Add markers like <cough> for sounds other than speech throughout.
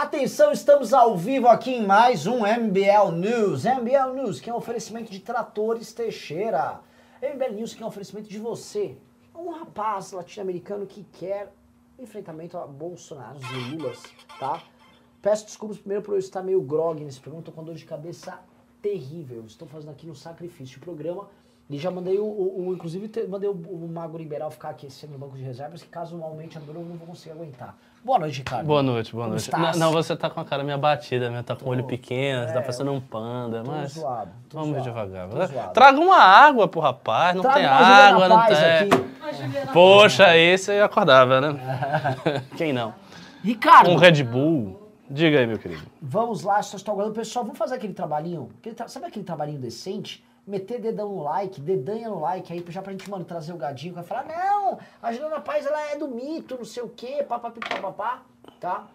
Atenção, estamos ao vivo aqui em mais um MBL News. MBL News, que é um oferecimento de Tratores Teixeira. MBL News, que é um oferecimento de você, um rapaz latino-americano que quer enfrentamento a Bolsonaro e Lulas, tá? Peço desculpas primeiro por eu estar meio grog nesse programa, tô com dor de cabeça terrível. Estou fazendo aqui no sacrifício o programa e já mandei o, o, o inclusive te, mandei o, o Mago Liberal ficar aquecendo no banco de reservas, que caso aumente a dor eu não vou conseguir aguentar. Boa noite, Ricardo. Boa noite, boa Como noite. Não, não, você tá com a cara meio batida, né? Tá com o olho pequeno, você tá É, parecendo um panda, tô mas. zoado, tô vamos zoado, devagar. tô zoado. Traga uma água pro rapaz, não Traga tem água, não tem. aqui. Poxa, esse eu acordava, né? <laughs> Quem não? Ricardo, Um Red Bull. Diga aí, meu querido. vamos lá, só estou aguardando. Pessoal, vamos fazer aquele trabalhinho. Aquele tra- Sabe aquele trabalhinho decente? Meter dedão no like, dedanha no like aí, já pra gente, mano, trazer o gadinho vai falar, não, a Juliana Paz, ela é do mito, não sei o quê, papapi, papapá, tá?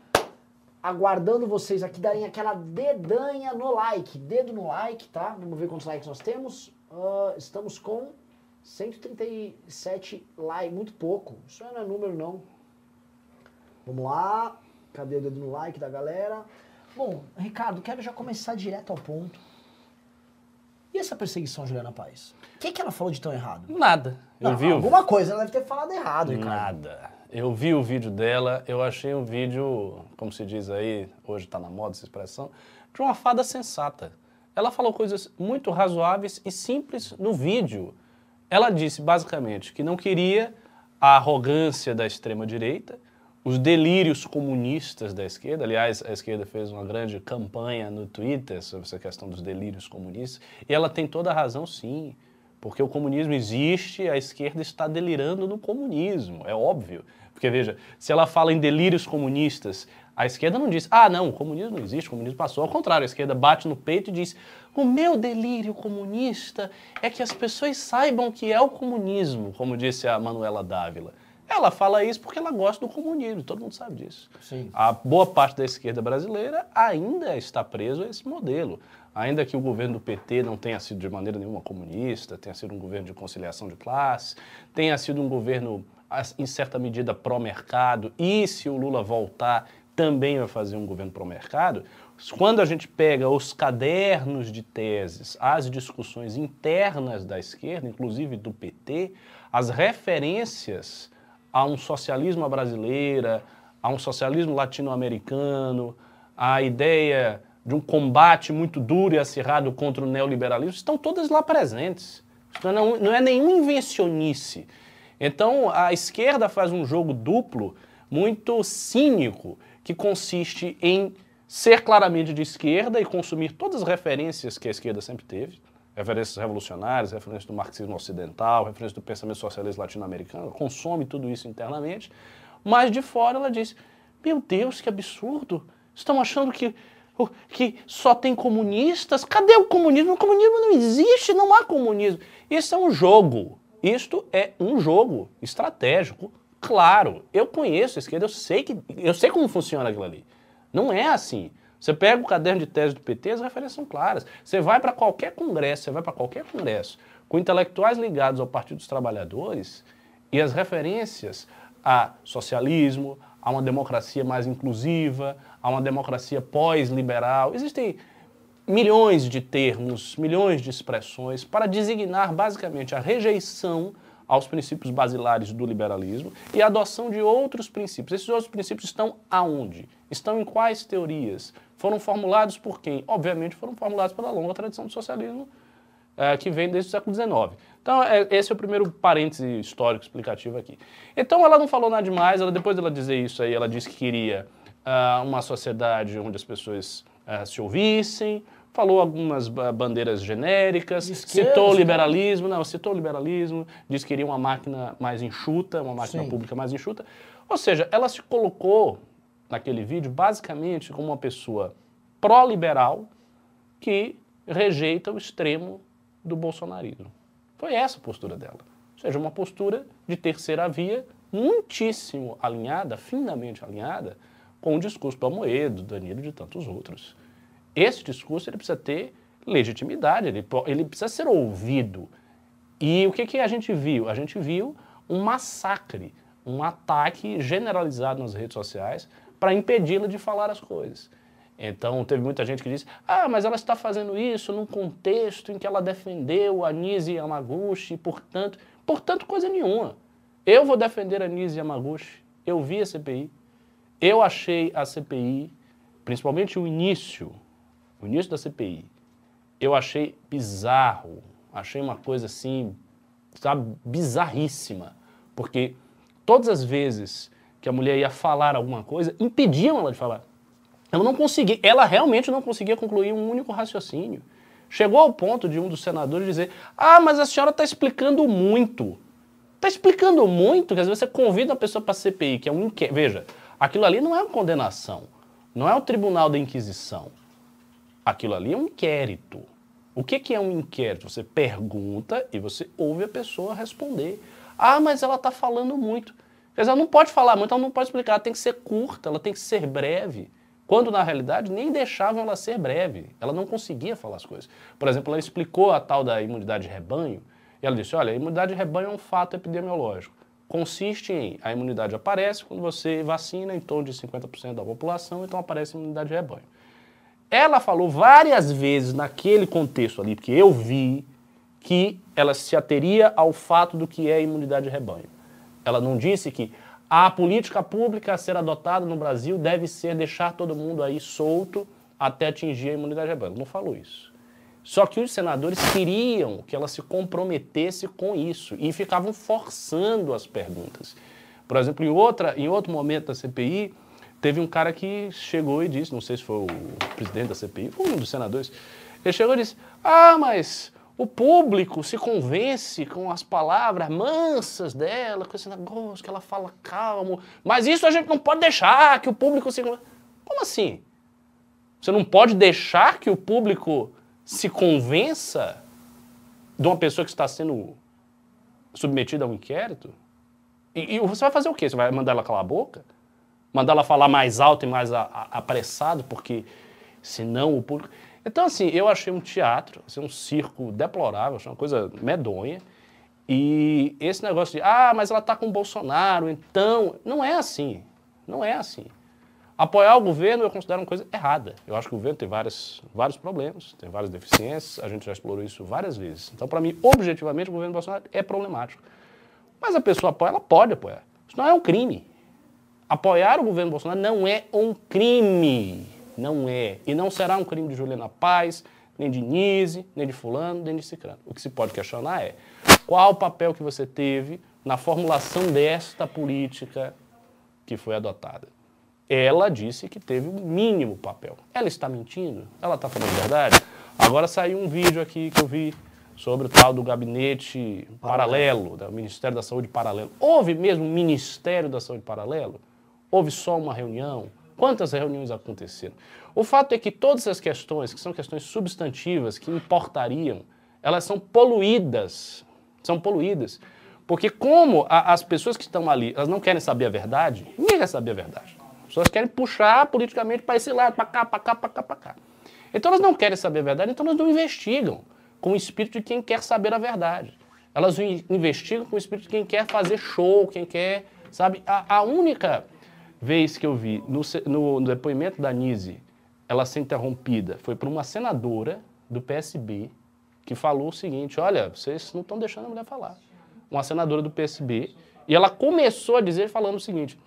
Aguardando vocês aqui darem aquela dedanha no like, dedo no like, tá? Vamos ver quantos likes nós temos. Ah, estamos com 137 likes, muito pouco. Isso não é número, não. Vamos lá. Cadê o dedo no like da galera? Bom, Ricardo, quero já começar direto ao ponto. E essa perseguição, Juliana Paz? O que, que ela falou de tão errado? Nada. Eu Não, vi o Alguma coisa ela deve ter falado errado, Ricardo. Nada. Eu vi o vídeo dela, eu achei um vídeo, como se diz aí, hoje está na moda essa expressão, de uma fada sensata. Ela falou coisas muito razoáveis e simples no vídeo. Ela disse basicamente que não queria a arrogância da extrema-direita, os delírios comunistas da esquerda. Aliás, a esquerda fez uma grande campanha no Twitter sobre essa questão dos delírios comunistas. E ela tem toda a razão, sim. Porque o comunismo existe, a esquerda está delirando no comunismo, é óbvio. Porque veja, se ela fala em delírios comunistas, a esquerda não diz, ah, não, o comunismo não existe, o comunismo passou. Ao contrário, a esquerda bate no peito e diz, o meu delírio comunista é que as pessoas saibam que é o comunismo, como disse a Manuela Dávila. Ela fala isso porque ela gosta do comunismo, todo mundo sabe disso. Sim. A boa parte da esquerda brasileira ainda está preso a esse modelo. Ainda que o governo do PT não tenha sido de maneira nenhuma comunista, tenha sido um governo de conciliação de classes, tenha sido um governo, em certa medida, pró-mercado, e se o Lula voltar, também vai fazer um governo pró-mercado, quando a gente pega os cadernos de teses, as discussões internas da esquerda, inclusive do PT, as referências a um socialismo brasileira, a um socialismo latino-americano, a ideia de um combate muito duro e acirrado contra o neoliberalismo, estão todas lá presentes. Não, não é nenhuma invencionice. Então, a esquerda faz um jogo duplo muito cínico, que consiste em ser claramente de esquerda e consumir todas as referências que a esquerda sempre teve, referências revolucionárias, referências do marxismo ocidental, referências do pensamento socialista latino-americano, consome tudo isso internamente, mas de fora ela diz: Meu Deus, que absurdo! Estão achando que, que só tem comunistas? Cadê o comunismo? O comunismo não existe, não há comunismo. Isso é um jogo. Isto é um jogo estratégico. Claro, eu conheço a esquerda, eu sei, que, eu sei como funciona aquilo ali. Não é assim. Você pega o caderno de tese do PT, as referências são claras. Você vai para qualquer congresso, você vai para qualquer congresso com intelectuais ligados ao Partido dos Trabalhadores e as referências a socialismo, a uma democracia mais inclusiva, a uma democracia pós-liberal. Existem milhões de termos, milhões de expressões para designar basicamente a rejeição aos princípios basilares do liberalismo e a adoção de outros princípios. Esses outros princípios estão aonde? Estão em quais teorias? Foram formulados por quem? Obviamente foram formulados pela longa tradição do socialismo eh, que vem desde o século XIX. Então, é- esse é o primeiro parêntese histórico explicativo aqui. Então, ela não falou nada demais, ela, depois dela dizer isso aí, ela disse que queria ah, uma sociedade onde as pessoas ah, se ouvissem, falou algumas ba- bandeiras genéricas, esquerda, citou o cara. liberalismo, não, citou o liberalismo, disse que queria uma máquina mais enxuta, uma máquina Sim. pública mais enxuta. Ou seja, ela se colocou naquele vídeo basicamente como uma pessoa pró-liberal que rejeita o extremo do bolsonarismo. Foi essa a postura dela. Ou seja, uma postura de terceira via muitíssimo alinhada, finamente alinhada, com o discurso do Amoedo, do Danilo e de tantos outros. Esse discurso ele precisa ter legitimidade, ele, ele precisa ser ouvido. E o que, que a gente viu? A gente viu um massacre, um ataque generalizado nas redes sociais para impedi-la de falar as coisas. Então, teve muita gente que disse, ah, mas ela está fazendo isso num contexto em que ela defendeu a Nise Yamaguchi, portanto, portanto, coisa nenhuma. Eu vou defender a Nise Yamaguchi, eu vi a CPI, eu achei a CPI, principalmente o início, o início da CPI, eu achei bizarro, achei uma coisa assim, sabe, bizarríssima, porque todas as vezes que a mulher ia falar alguma coisa, impediam ela de falar. Ela não conseguia, ela realmente não conseguia concluir um único raciocínio. Chegou ao ponto de um dos senadores dizer: Ah, mas a senhora está explicando muito. Está explicando muito, que às vezes você convida a pessoa para a CPI, que é um inquérito. Veja, aquilo ali não é uma condenação, não é o tribunal da Inquisição. Aquilo ali é um inquérito. O que, que é um inquérito? Você pergunta e você ouve a pessoa responder. Ah, mas ela está falando muito. Quer dizer, ela não pode falar muito, ela não pode explicar, ela tem que ser curta, ela tem que ser breve. Quando, na realidade, nem deixavam ela ser breve. Ela não conseguia falar as coisas. Por exemplo, ela explicou a tal da imunidade de rebanho, e ela disse, olha, a imunidade de rebanho é um fato epidemiológico. Consiste em, a imunidade aparece quando você vacina em torno de 50% da população, então aparece a imunidade de rebanho. Ela falou várias vezes naquele contexto ali, porque eu vi que ela se ateria ao fato do que é imunidade de rebanho. Ela não disse que a política pública a ser adotada no Brasil deve ser deixar todo mundo aí solto até atingir a imunidade de rebanho. Não falou isso. Só que os senadores queriam que ela se comprometesse com isso e ficavam forçando as perguntas. Por exemplo, em, outra, em outro momento da CPI, teve um cara que chegou e disse, não sei se foi o presidente da CPI, foi um dos senadores, ele chegou e disse, ah, mas o público se convence com as palavras mansas dela, com esse negócio que ela fala calmo. Mas isso a gente não pode deixar que o público se. Como assim? Você não pode deixar que o público se convença de uma pessoa que está sendo submetida a um inquérito? E, e, você vai fazer o quê? Você vai mandar ela calar a boca? Mandar ela falar mais alto e mais a, a, apressado, porque senão o público. Então, assim, eu achei um teatro, assim, um circo deplorável, achei uma coisa medonha. E esse negócio de, ah, mas ela está com o Bolsonaro, então. Não é assim. Não é assim. Apoiar o governo eu considero uma coisa errada. Eu acho que o governo tem várias, vários problemas, tem várias deficiências, a gente já explorou isso várias vezes. Então, para mim, objetivamente, o governo Bolsonaro é problemático. Mas a pessoa apoia, ela pode apoiar. Isso não é um crime. Apoiar o governo Bolsonaro não é um crime. Não é. E não será um crime de Juliana Paz, nem de Nise, nem de fulano, nem de cicrano. O que se pode questionar é qual o papel que você teve na formulação desta política que foi adotada. Ela disse que teve o um mínimo papel. Ela está mentindo? Ela está falando a verdade? Agora saiu um vídeo aqui que eu vi sobre o tal do gabinete paralelo, do Ministério da Saúde paralelo. Houve mesmo um Ministério da Saúde paralelo? Houve só uma reunião? Quantas reuniões aconteceram? O fato é que todas as questões, que são questões substantivas, que importariam, elas são poluídas. São poluídas. Porque como a, as pessoas que estão ali, elas não querem saber a verdade, ninguém quer saber a verdade. As pessoas querem puxar politicamente para esse lado, para cá, para cá, para cá, para cá. Então elas não querem saber a verdade, então elas não investigam com o espírito de quem quer saber a verdade. Elas investigam com o espírito de quem quer fazer show, quem quer, sabe? A, a única vez que eu vi no, no, no depoimento da Nise ela ser interrompida foi por uma senadora do PSB que falou o seguinte: olha, vocês não estão deixando a mulher falar. Uma senadora do PSB. E ela começou a dizer falando o seguinte: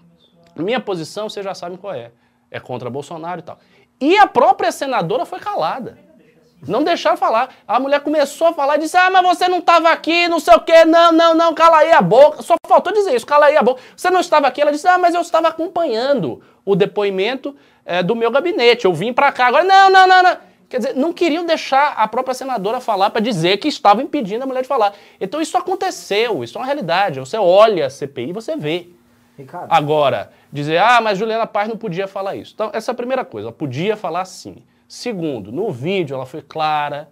minha posição, vocês já sabem qual é. É contra Bolsonaro e tal. E a própria senadora foi calada. Não deixaram falar. A mulher começou a falar e disse: Ah, mas você não estava aqui, não sei o quê. Não, não, não, cala aí a boca. Só faltou dizer isso, cala aí a boca. Você não estava aqui. Ela disse: Ah, mas eu estava acompanhando o depoimento é, do meu gabinete. Eu vim para cá. Agora, não, não, não, não. Quer dizer, não queriam deixar a própria senadora falar para dizer que estava impedindo a mulher de falar. Então isso aconteceu, isso é uma realidade. Você olha a CPI e você vê. Ricardo. Agora, dizer, ah, mas Juliana Paz não podia falar isso. Então, essa é a primeira coisa, ela podia falar sim. Segundo, no vídeo ela foi clara,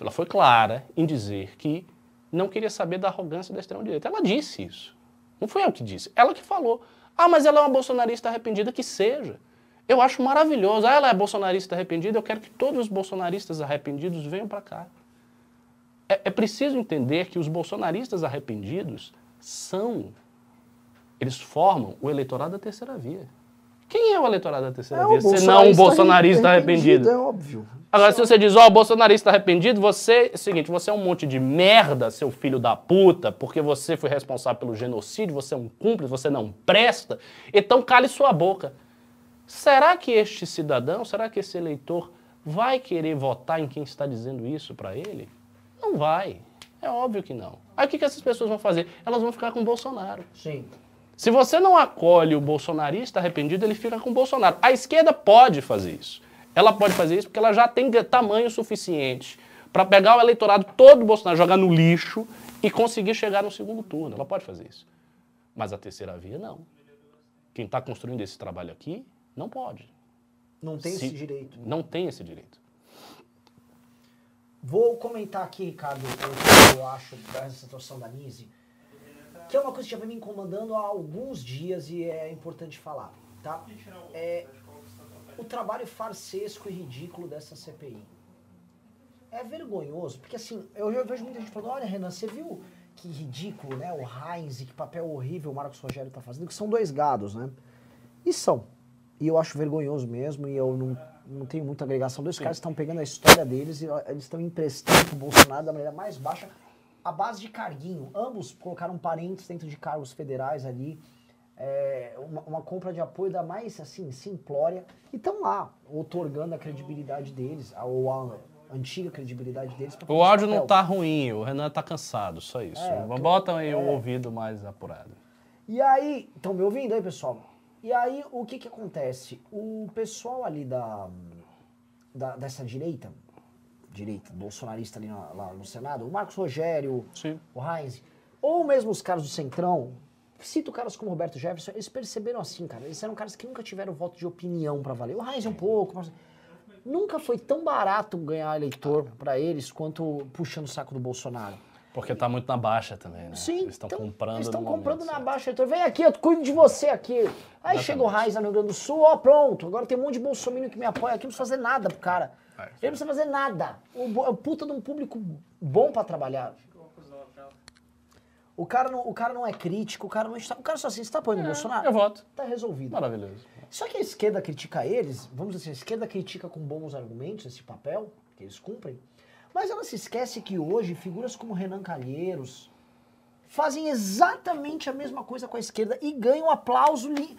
ela foi clara em dizer que não queria saber da arrogância da extrema-direita. Ela disse isso. Não foi eu que disse, ela que falou. Ah, mas ela é uma bolsonarista arrependida, que seja. Eu acho maravilhoso. Ah, ela é bolsonarista arrependida, eu quero que todos os bolsonaristas arrependidos venham para cá. É, é preciso entender que os bolsonaristas arrependidos são, eles formam o eleitorado da terceira via. Quem é o eleitorado da terceira É o via? Se não um bolsonarista bolsonarista arrependido. É óbvio. Agora, se você diz, ó, o bolsonarista arrependido, você, é o seguinte, você é um monte de merda, seu filho da puta, porque você foi responsável pelo genocídio, você é um cúmplice, você não presta, então cale sua boca. Será que este cidadão, será que esse eleitor vai querer votar em quem está dizendo isso para ele? Não vai. É óbvio que não. Aí o que, que essas pessoas vão fazer? Elas vão ficar com o Bolsonaro. Sim. Se você não acolhe o bolsonarista arrependido, ele fica com o Bolsonaro. A esquerda pode fazer isso. Ela pode fazer isso porque ela já tem tamanho suficiente para pegar o eleitorado todo do Bolsonaro, jogar no lixo e conseguir chegar no segundo turno. Ela pode fazer isso. Mas a terceira via, não. Quem está construindo esse trabalho aqui, não pode. Não tem Se- esse direito. Não tem esse direito. Vou comentar aqui, Ricardo, o que eu acho dessa situação da Nise, que é uma coisa que já vem me incomodando há alguns dias e é importante falar, tá? É o trabalho farsesco e ridículo dessa CPI. É vergonhoso, porque assim, eu já vejo muita gente falando, olha, Renan, você viu que ridículo, né? O Heinz, que papel horrível o Marcos Rogério tá fazendo, que são dois gados, né? E são. E eu acho vergonhoso mesmo, e eu não, não tenho muita agregação. Dois caras estão pegando a história deles e eles estão emprestando pro Bolsonaro da maneira mais baixa, a base de carguinho. Ambos colocaram parentes dentro de cargos federais ali. É, uma, uma compra de apoio da mais, assim, simplória. E estão lá, otorgando a credibilidade deles, a- ou a antiga credibilidade deles. O áudio não papel. tá ruim, o Renan tá cansado, só isso. É, Bota aí o é. ouvido mais apurado. E aí, estão me ouvindo aí, pessoal? E aí, o que que acontece? O pessoal ali da, da- dessa direita, direita, bolsonarista ali na- lá no Senado, o Marcos Rogério, Sim. o Heinz, ou mesmo os caras do Centrão, cito caras como Roberto Jefferson, eles perceberam assim, cara, eles eram caras que nunca tiveram voto de opinião pra valer. O Heinz um pouco, mas nunca foi tão barato ganhar eleitor pra eles quanto puxando o saco do Bolsonaro. Porque tá muito na baixa também, né? Sim, Eles estão então, comprando Eles no estão comprando momento na certo. baixa, Heitor. Vem aqui, eu cuido de você aqui. Aí chega o Raiz no Rio Grande do Sul, ó, pronto. Agora tem um monte de bolsominion que me apoia aqui, não precisa fazer nada pro cara. É, Ele não precisa fazer nada. O, é o puta de um público bom pra trabalhar. O cara não, o cara não é crítico, o cara não está. O cara só assim, você tá apoiando o Bolsonaro? eu voto. Tá resolvido. Maravilhoso. Só que a esquerda critica eles, vamos dizer assim, a esquerda critica com bons argumentos esse papel que eles cumprem, mas ela se esquece que hoje figuras como Renan Calheiros fazem exatamente a mesma coisa com a esquerda e ganham aplauso li-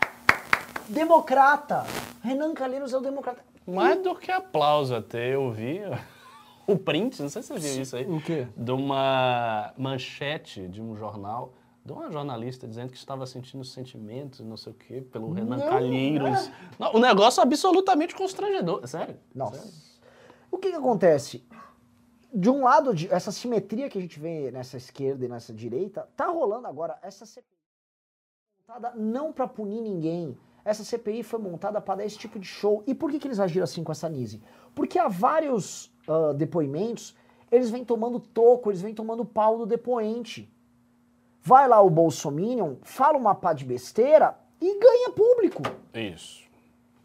democrata. Renan Calheiros é o democrata. Mais do que aplauso até, eu vi <laughs> o print, não sei se você viu isso aí. O quê? De uma manchete de um jornal, de uma jornalista dizendo que estava sentindo sentimentos, não sei o quê, pelo Renan Não, Calheiros. Não, um negócio absolutamente constrangedor, sério. Nossa. sério. O que que acontece? De um lado, de- essa simetria que a gente vê nessa esquerda e nessa direita, tá rolando agora. Essa não para punir ninguém. Essa CPI foi montada para dar esse tipo de show. E por que, que eles agiram assim com essa Nise? Porque há vários ah, depoimentos, eles vêm tomando toco, eles vêm tomando pau do depoente. Vai lá o Bolsominion, fala uma pá de besteira e ganha público. Isso.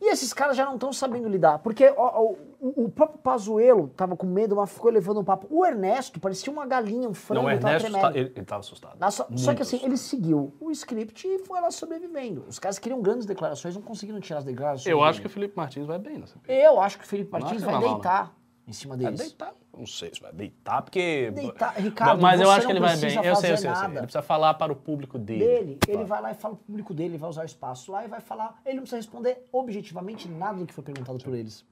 E esses caras já não estão sabendo lidar. Porque ó, o, o próprio Pazuello tava com medo, mas ficou levando um papo. O Ernesto parecia uma galinha, um frango, Não, o tava Ernesto, tremendo. tá- ele, ele tava assustado. Só, que assim, assustado. ele seguiu o script e foi lá sobrevivendo. Os caras queriam grandes declarações, não conseguiram tirar as declarações. Eu acho que o. Felipe Martins vai bem nessa. Eu acho que o Felipe Martins vai não. deitar em cima Vai deles. deitar. Não sei se vai deitar, porque. Deitar. Ricardo, Mas eu acho que ele vai bem. Eu sei, eu sei, eu sei. Ele precisa falar para o público dele. dele. Ele Vai. vai lá e fala pro público dele, vai usar o espaço lá e vai falar. Ele não precisa responder objetivamente nada do que foi perguntado por eles.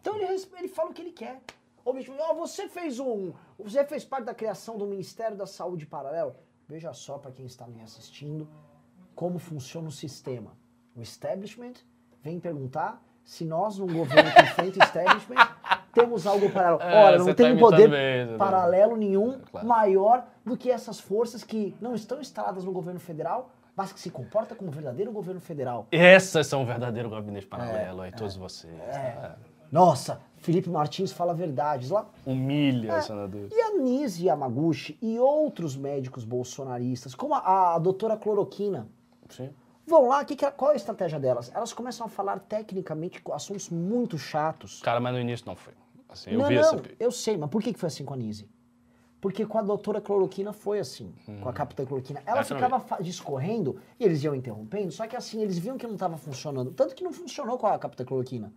Então ele, ele fala o que ele quer. Objetivamente, "Ó, você fez um. Você fez parte da criação do Ministério da Saúde Paralelo. Veja só para quem está me assistindo como funciona o sistema. O establishment vem perguntar se nós, num governo enfrenta o establishment, <laughs> temos algo paralelo. É, Olha, não tem tá imitando poder bem, tá- paralelo nenhum Claro. maior do que essas forças que não estão instaladas no governo federal, mas que se comportam como verdadeiro governo federal. Essas são o verdadeiro gabinete paralelo aí, todos vocês. É. Nossa, Felipe Martins fala verdades lá. Humilha É. os senadores. E a Nise Yamaguchi e outros médicos bolsonaristas, como a, a doutora Cloroquina, Sim. Vão lá, que que é- qual é a estratégia delas? Elas começam a falar tecnicamente com assuntos muito chatos. Cara, mas no início não foi. Assim, eu não, vi não, essa eu sei, mas por que que foi assim com a Nise? Porque com a doutora cloroquina foi assim, com a capitã cloroquina. Ela Essa ficava discorrendo e eles iam interrompendo, só que assim, eles viam que não estava funcionando. Tanto que não funcionou com a capitã cloroquina.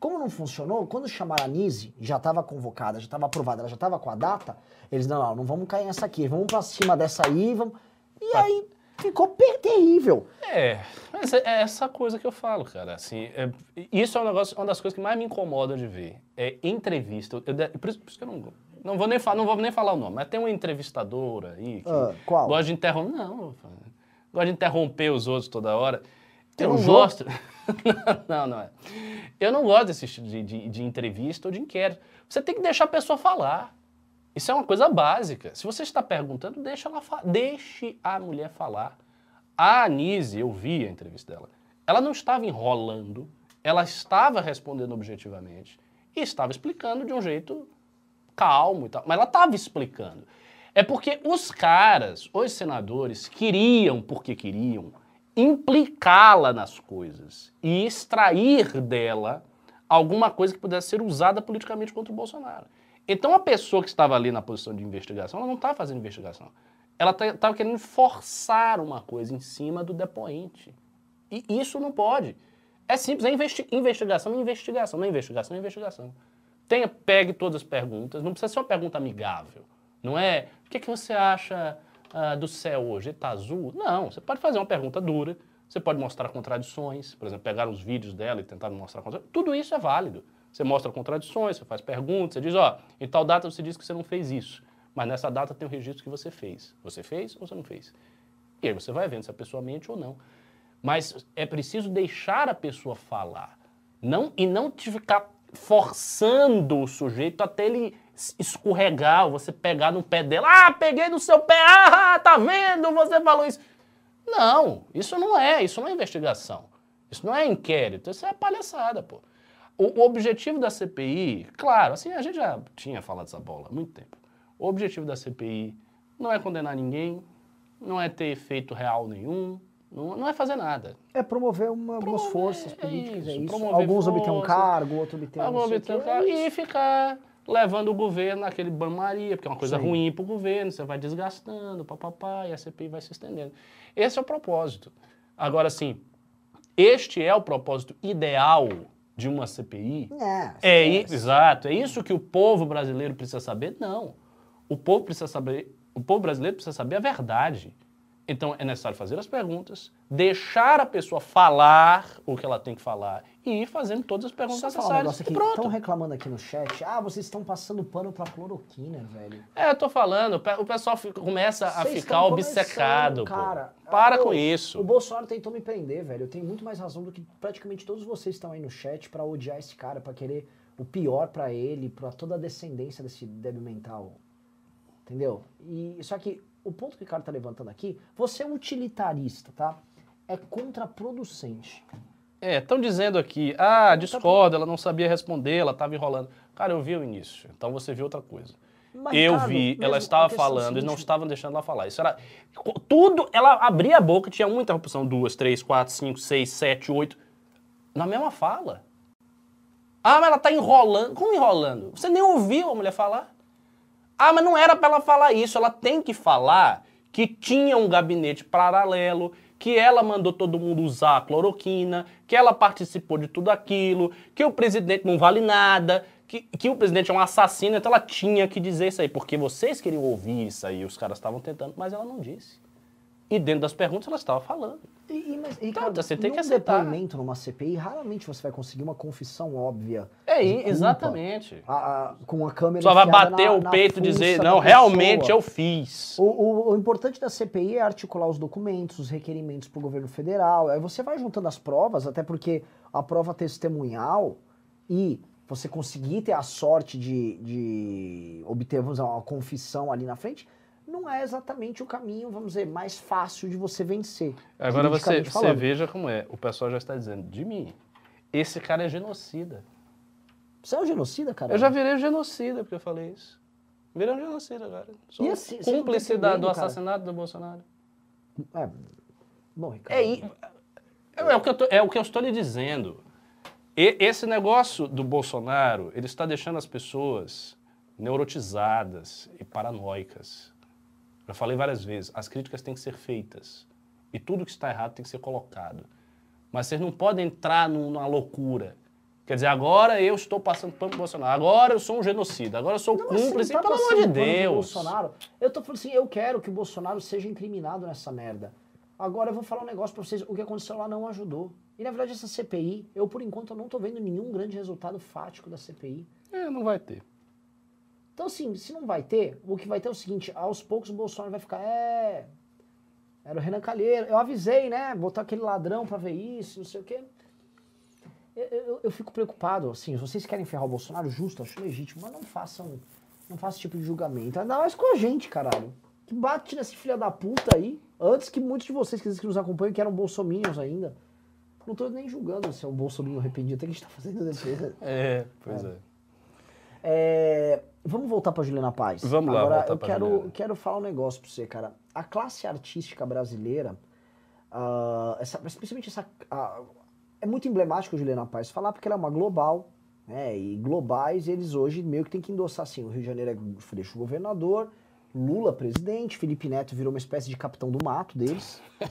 Como não funcionou, quando chamaram a Nise, já estava convocada, já estava aprovada, ela já estava com a data, eles, não, não, não vamos cair nessa aqui, vamos pra cima dessa aí, vamos... E aí ficou terrível. É, mas é é essa coisa que eu falo, cara. Assim, é- isso é um negócio, uma das coisas que mais me incomoda de ver. É entrevista. Eu, por, isso, por isso que eu não, não, vou nem falar, não vou nem falar o nome, mas tem uma entrevistadora aí que Ah, qual? gosta de interromper. Não, gosta de interromper os outros toda hora. Tem eu um não jogo? gosto. <laughs> não, não é. Eu não gosto desse estilo de, de, de entrevista ou de inquérito. Você tem que deixar a pessoa falar. Isso é uma coisa básica. Se você está perguntando, deixa ela deixe a mulher falar. A Anise, eu vi a entrevista dela, ela não estava enrolando, ela estava respondendo objetivamente e estava explicando de um jeito calmo e tal. Mas ela estava explicando. É porque os caras, os senadores, queriam, porque queriam, implicá-la nas coisas e extrair dela alguma coisa que pudesse ser usada politicamente contra o Bolsonaro. Então a pessoa que estava ali na posição de investigação, ela não estava fazendo investigação. Ela estava querendo forçar uma coisa em cima do depoente. E isso não pode. É simples, é investi- investigação, é investigação, não é investigação, é investigação. Tenha, pegue todas as perguntas, não precisa ser uma pergunta amigável. Não é, o que, que você acha ah, do céu hoje? Está azul? Não, você pode fazer uma pergunta dura, você pode mostrar contradições, por exemplo, pegar os vídeos dela e tentar mostrar contradições. Tudo isso é válido. Você mostra contradições, você faz perguntas, você diz, ó, em tal data você disse que você não fez isso, mas nessa data tem o registro que você fez. Você fez ou você não fez? E aí você vai vendo se a pessoa mente ou não. Mas é preciso deixar a pessoa falar. Não, e não te ficar forçando o sujeito até ele escorregar, ou você pegar no pé dela. Ah, peguei no seu pé, ah, tá vendo? Você falou isso. Não, isso não é, isso não é investigação. Isso não é inquérito, isso é palhaçada, pô. O, o objetivo da CPI, claro, assim, a gente já tinha falado essa bola há muito tempo. O objetivo da CPI não é condenar ninguém, não é ter efeito real nenhum, não, não é fazer nada. É promover uma- algumas Promover, forças é políticas, é isso, isso. promover Alguns obtêm um forças, cargo, outro obtém Algum não sei o obter- quê, é e isso. ficar levando o governo naquele banho-maria, porque é uma coisa Sim. ruim para o governo, você vai desgastando, papapá, e a CPI vai se estendendo. Esse é o propósito. Agora, sim, este é o propósito ideal de uma CPI? É, É, esquece. exato, é isso que o povo brasileiro precisa saber? Não. O povo precisa saber, o povo brasileiro precisa saber a verdade. Então é necessário fazer as perguntas, deixar a pessoa falar o que ela tem que falar e ir fazendo todas as perguntas Só um necessárias. e pronto. Estão reclamando aqui no chat. Ah, vocês estão passando pano pra cloroquina, velho. É, eu tô falando, o pe- o pessoal fica- começa a Vocês ficar estão obcecado. cara. Para Ah, com isso. O Bolsonaro tentou me prender, velho. Eu tenho muito mais razão do que praticamente todos vocês estão aí no chat pra odiar esse cara, pra querer o pior pra ele, pra toda a descendência desse débil mental. Entendeu? E só que o ponto que o cara tá levantando aqui, você é utilitarista, tá? É contraproducente. É, estão dizendo aqui, ah, discorda, ela não sabia responder, ela estava enrolando. Cara, eu vi o início, então você viu outra coisa. Mas, eu Ricardo, vi, ela estava falando, eles não estavam deixando ela falar. Isso era. Tudo, ela abria a boca, tinha uma interrupção, duas, três, quatro, cinco, seis, sete, oito. Na mesma fala. Ah, mas ela tá enrolando. Como enrolando? Você nem ouviu a mulher falar. Ah, mas não era para ela falar isso. Ela tem que falar que tinha um gabinete paralelo, que ela mandou todo mundo usar a cloroquina, que ela participou de tudo aquilo, que o presidente não vale nada, que, que o presidente é um assassino, então ela tinha que dizer isso aí, porque vocês queriam ouvir isso aí, os caras estavam tentando, mas ela não disse. E dentro das perguntas ela estava falando. E, e, mas, Ricardo, você tem que aceitar. depoimento numa CPI, raramente você vai conseguir uma confissão óbvia. É, exatamente. a- a- com a câmera Só vai bater na- o peito e dizer, não, realmente eu fiz. O, o- o importante da CPI é articular os documentos, os requerimentos para o governo federal. Aí você vai juntando as provas, até porque a prova testemunhal e você conseguir ter a sorte de, de obter vamos dizer, uma confissão ali na frente, não é exatamente o caminho, vamos dizer, mais fácil de você vencer. Agora você, você veja como é. O pessoal já está dizendo, de mim, esse cara é genocida. Você é um genocida, cara? Eu já virei genocida porque eu falei isso. Virei um genocida agora. Sou E assim, tá cúmplice da- do entendendo, cara? assassinato do Bolsonaro. É, bom, Ricardo. É, é, é o que eu tô- é o que eu estou lhe dizendo. E- esse negócio do Bolsonaro, ele está deixando as pessoas neurotizadas e paranoicas. Já falei várias vezes, as críticas têm que ser feitas. E tudo que está errado tem que ser colocado. Mas vocês não podem entrar numa loucura. Quer dizer, agora eu estou passando pano pro Bolsonaro. Agora eu sou um genocida. Agora eu sou Não, cúmplice. tá pelo amor de Deus. Bolsonaro. Eu tô falando assim, eu quero que o Bolsonaro seja incriminado nessa merda. Agora eu vou falar um negócio pra vocês, o que aconteceu lá não ajudou. E na verdade essa CPI, eu por enquanto eu não tô vendo nenhum grande resultado fático da CPI. É, não vai ter. Então assim, se não vai ter, o que vai ter é o seguinte, aos poucos o Bolsonaro vai ficar, é... Era o Renan Calheiro, eu avisei, né, botar aquele ladrão pra ver isso, não sei o quê. Eu, eu- eu fico preocupado, assim, se vocês querem ferrar o Bolsonaro, justo, acho legítimo, mas não façam, não façam esse tipo de julgamento. Ainda mais com a gente, caralho. Que bate nesse filho da puta aí, antes que muitos de vocês que, que nos acompanham, que eram bolsominions ainda. Não tô nem julgando se é um bolsominho arrependido, até que a gente tá fazendo defesa. <laughs> É, pois é. É, vamos voltar pra Juliana Paz. Vamos lá, Agora, eu quero, Juliana. quero falar um negócio pra você, cara. A classe artística brasileira, ah, essa, especialmente essa. ah, é muito emblemático a Juliana Paz falar, porque ela é uma global, né? E globais, eles hoje meio que tem que endossar assim: o Rio de Janeiro é Freixo governador, Lula presidente, Felipe Neto virou uma espécie de capitão do mato deles. <laughs>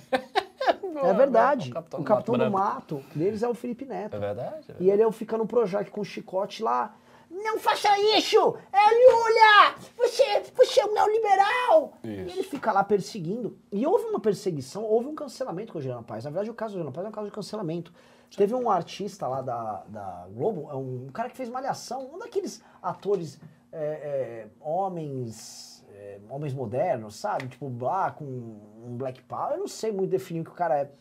é verdade. O capitão o do capitão mato do mato deles é o Felipe Neto. É verdade? E ele é fica no Projac com o chicote lá. Não faça isso! É Lula! Você, você é um neoliberal! E Isso. ele fica lá perseguindo. E houve uma perseguição, houve um cancelamento com a Juliana Paz. Na verdade, o caso da Juliana Paz é um caso de cancelamento. Teve um artista lá da, da Globo, é um cara que fez malhação, um daqueles atores é, é, homens. é, homens modernos, sabe? Tipo, lá com um black power. Eu não sei muito definir o que o cara é.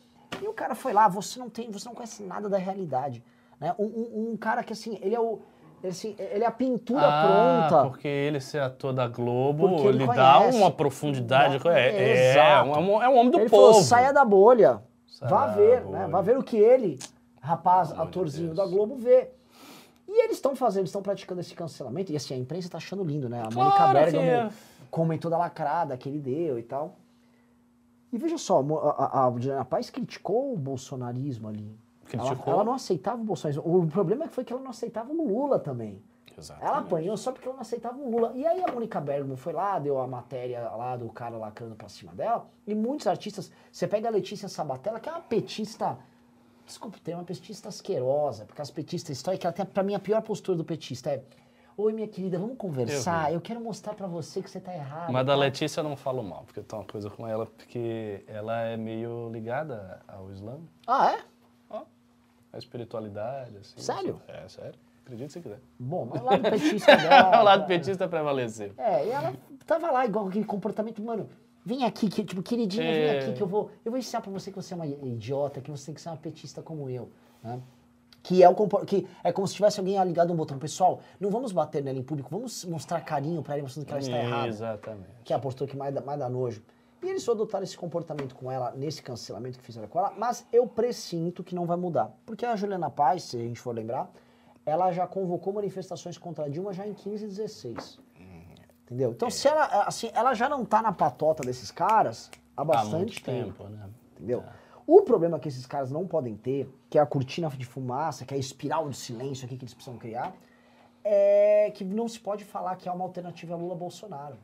E o cara foi lá, você não tem, você não conhece nada da realidade. Né? Um, um- um cara que assim, ele é o. Ele, assim, ele é a pintura ah, pronta. porque ele ser ator da Globo, ele ele, dá uma profundidade. Dá- É, é, é, um, é um homem do ele povo. falou, saia da bolha. Saia vá ver, bolha. né? Vá ver o que ele, rapaz, atorzinho Deus. da Globo, vê. E eles estão fazendo, estão praticando esse cancelamento. E assim, a imprensa tá achando lindo, né? A Claro Mônica Bergamo é. comentou da lacrada que ele deu e tal. E veja só, mo- a, a, a Juliana Paz criticou o bolsonarismo ali. Ela, Criticou? ela não aceitava o bolsonarismo. O problema foi que ela não aceitava o Lula também. Exatamente. Ela apanhou só porque ela não aceitava o Lula. E aí a Mônica Bergamo foi lá, deu a matéria lá do cara lacrando pra cima dela. E muitos artistas, você pega a Letícia Sabatella, que é uma petista, desculpa o termo, uma petista asquerosa, porque as petistas históricas, ela tem, pra mim, a pior postura do petista é Oi, minha querida, vamos conversar? Eu, quero mostrar pra você que você tá errado. Mas da tá? Letícia eu não falo mal, porque eu tenho uma coisa com ela, porque ela é meio ligada ao Islã, Ah, é? À espiritualidade, assim. Sério? É, sério. Acredite se quiser. Bom, <laughs> mas o lado petista <laughs> dela... o lado petista prevaleceu. É, e ela tava lá igual aquele comportamento, mano. Vem aqui, que, tipo, queridinha, vem É. aqui que eu vou. Eu vou ensinar pra você que você é uma idiota, que você tem que ser uma petista como eu. Né? Que é o que é como se tivesse alguém ligado um botão. Pessoal, não vamos bater nela em público, vamos mostrar carinho pra ela, mostrando que ela está errada. Exatamente. Que é a postura que mais dá, mais dá nojo. E eles só adotaram esse comportamento com ela, nesse cancelamento que fizeram com ela, mas eu pressinto que não vai mudar. Porque a Juliana Paz, se a gente for lembrar, ela já convocou manifestações contra a Dilma já em 15 e 16. Entendeu? Então, se ela, assim, ela já não tá na patota desses caras há Há bastante muito tempo. tempo, né? Entendeu? O problema que esses caras não podem ter, que é a cortina de fumaça, que é a espiral de silêncio aqui que eles precisam criar, é que não se pode falar que há uma alternativa a Lula-Bolsonaro.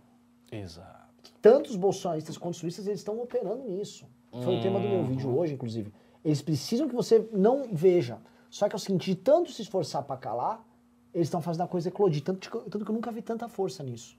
Exato. Tanto os bolsonaristas quanto os suíços, eles estão operando nisso. Foi o tema do meu vídeo hoje, inclusive. Eles precisam que você não veja. Só que é o seguinte, de tanto se esforçar pra calar, eles estão fazendo a coisa eclodir. Tanto, de que eu- tanto que eu nunca vi tanta força nisso.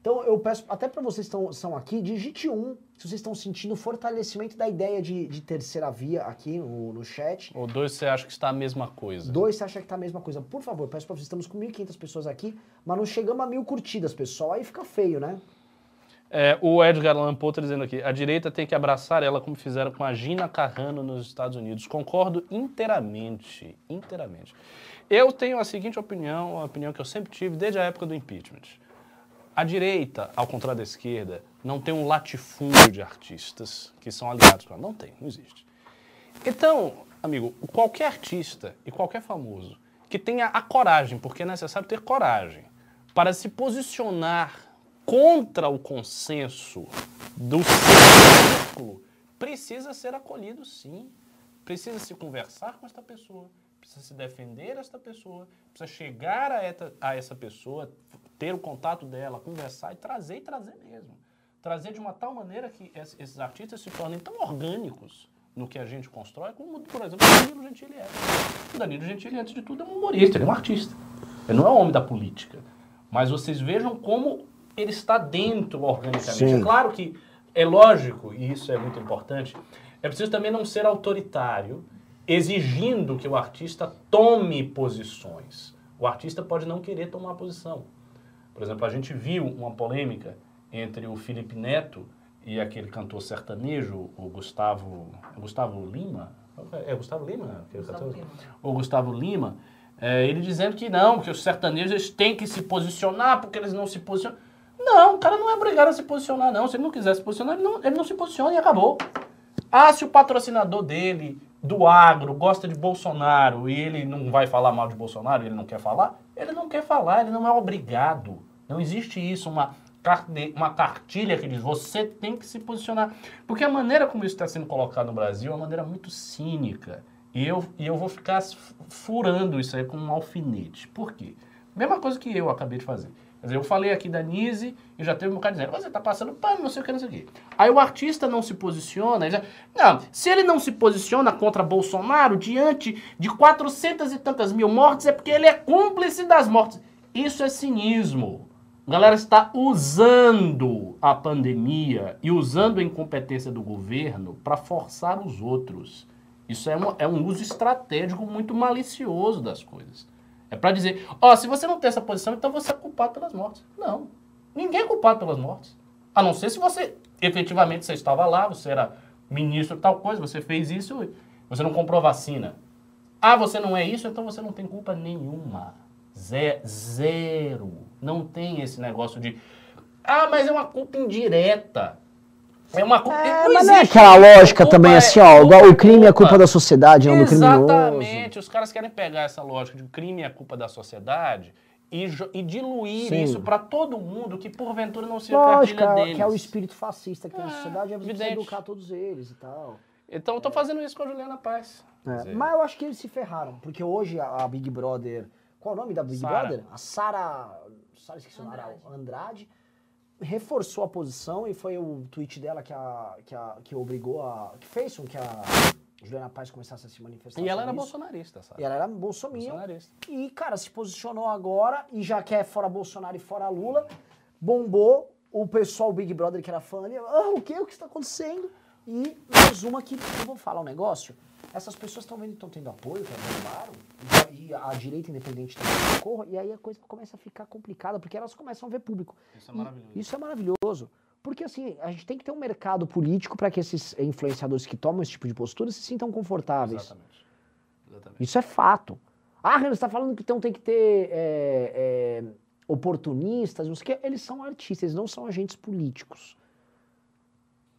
Então eu peço, até para vocês que estão são aqui, digite um, se vocês estão sentindo fortalecimento da ideia de, de terceira via aqui no, no chat. Ou dois você acha que está a mesma coisa? Dois, você acha que tá a mesma coisa? Por favor, peço pra vocês, estamos com 1.500 pessoas aqui, mas não chegamos a mil curtidas, pessoal. Aí fica feio, né? É, o Edgar Lampotra dizendo aqui, a direita tem que abraçar ela como fizeram com a Gina Carrano nos Estados Unidos. Concordo inteiramente, inteiramente. Eu tenho a seguinte opinião, a opinião que eu sempre tive desde a época do impeachment. A direita, ao contrário da esquerda, não tem um latifúndio de artistas que são aliados com ela. Não tem, não existe. Então, amigo, qualquer artista e qualquer famoso que tenha a coragem, porque é necessário ter coragem, para se posicionar contra o consenso do círculo, precisa ser acolhido sim. Precisa se conversar com esta pessoa, precisa se defender esta pessoa, precisa chegar a, eta, a essa pessoa, ter o contato dela, conversar e trazer e trazer mesmo. Trazer de uma tal maneira que esses artistas se tornem tão orgânicos no que a gente constrói, como, por exemplo, o Danilo Gentili é. O Danilo Gentili, antes de tudo, é um humorista, ele é um artista. Ele não é um homem da política. Mas vocês vejam como ele está dentro organicamente. Sim. É claro que é lógico, e isso é muito importante, é preciso também não ser autoritário, exigindo que o artista tome posições. O artista pode não querer tomar posição. Por exemplo, a gente viu uma polêmica entre o Felipe Neto e aquele cantor sertanejo, o Gustavo. É Gustavo Lima? É Gustavo Lima? Gustavo Lima. O Gustavo Lima, é, ele dizendo que não, que os sertanejos têm que se posicionar porque eles não se posicionam. Não, o cara não é obrigado a se posicionar, não. Se ele não quiser se posicionar, ele não, ele não se posiciona e acabou. Ah, se o patrocinador dele, do agro, gosta de Bolsonaro e ele não vai falar mal de Bolsonaro, ele não quer falar, ele não quer falar, ele não é obrigado. Não existe isso, uma, uma cartilha que diz você tem que se posicionar. Porque a maneira como isso está sendo colocado no Brasil é uma maneira muito cínica. E eu, e eu vou ficar furando isso aí com um alfinete. Por quê? Mesma coisa que eu acabei de fazer. Quer dizer, eu falei aqui da Nise e já teve um bocado dizendo, você está passando pano, não sei o que, não sei o que. Aí o artista não se posiciona, já... não, se ele não se posiciona contra Bolsonaro diante de 400 e tantas mil mortes, é porque ele é cúmplice das mortes. Isso é cinismo. A galera está usando a pandemia e usando a incompetência do governo para forçar os outros. Isso é, uma, é um uso estratégico muito malicioso das coisas. É para dizer, ó, se você não tem essa posição, então você é culpado pelas mortes. Não. Ninguém é culpado pelas mortes. A não ser se você, efetivamente, você estava lá, você era ministro tal coisa, você fez isso, você não comprou vacina. Ah, você não é isso, então você não tem culpa nenhuma. Zero. Não tem esse negócio de, ah, mas é uma culpa indireta. É uma culpa. É, mas não é aquela lógica também, assim, ó, igual o crime é culpa da sociedade, não do criminoso. Exatamente. Os caras querem pegar essa lógica de crime é culpa da sociedade e, e diluir Sim. isso para todo mundo que porventura não seja Lógica, cartilha deles. que é o espírito fascista que tem na é, sociedade, é você precisa educar todos eles e tal. Então eu tô fazendo isso com a Juliana Paz. É, mas eu acho que eles se ferraram, porque hoje a, a Big Brother... Qual é o nome da Big Sarah. Brother? A Sara... Sara, esqueci o nome. Andrade reforçou a posição e foi o tweet dela que, a, que, a, que obrigou a. que fez com que a Juliana Paz começasse a se manifestar. E ela era isso. bolsonarista, sabe? E ela era bolsonarista. E, cara, se posicionou agora e já quer fora Bolsonaro e fora Lula, bombou. O pessoal Big Brother que era fã ali, ah, o que? O que está acontecendo? E mais uma que, eu vou falar um negócio, essas pessoas estão vendo que estão tendo apoio, que bombaram, e a direita independente também socorro, e aí a coisa começa a ficar complicada, porque elas começam a ver público. Isso é maravilhoso. E isso é maravilhoso. Porque assim, a gente tem que ter um mercado político para que esses influenciadores que tomam esse tipo de postura se sintam confortáveis. Exatamente. Exatamente. Isso é fato. Ah, Renan, você está falando que então tem que ter é, é, oportunistas, não sei o quê. Eles são artistas, eles não são agentes políticos.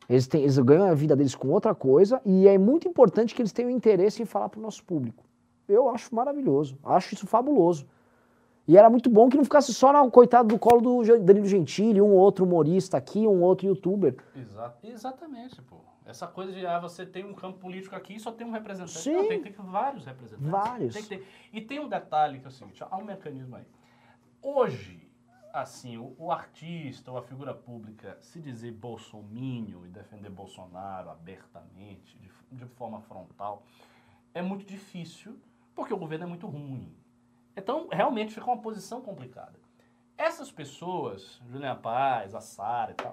Eles, têm, eles ganham a vida deles com outra coisa e é muito importante que eles tenham interesse em falar para o nosso público. Eu acho maravilhoso, acho isso fabuloso. E era muito bom que não ficasse só no coitado do colo do Danilo Gentili, um outro humorista aqui, um outro youtuber. Exato, exatamente, pô. Essa coisa de ah, você tem um campo político aqui e só tem um representante. Sim. Não, tem que ter vários representantes. Vários. Tem ter. E tem um detalhe que é o seguinte, há um mecanismo aí. Hoje, assim, o, o, artista ou a figura pública se dizer bolsomínio e defender Bolsonaro abertamente, de, de forma frontal, é muito difícil, porque o governo é muito ruim. Então, realmente fica uma posição complicada. Essas pessoas, Juliana Paz, a Sara e tal,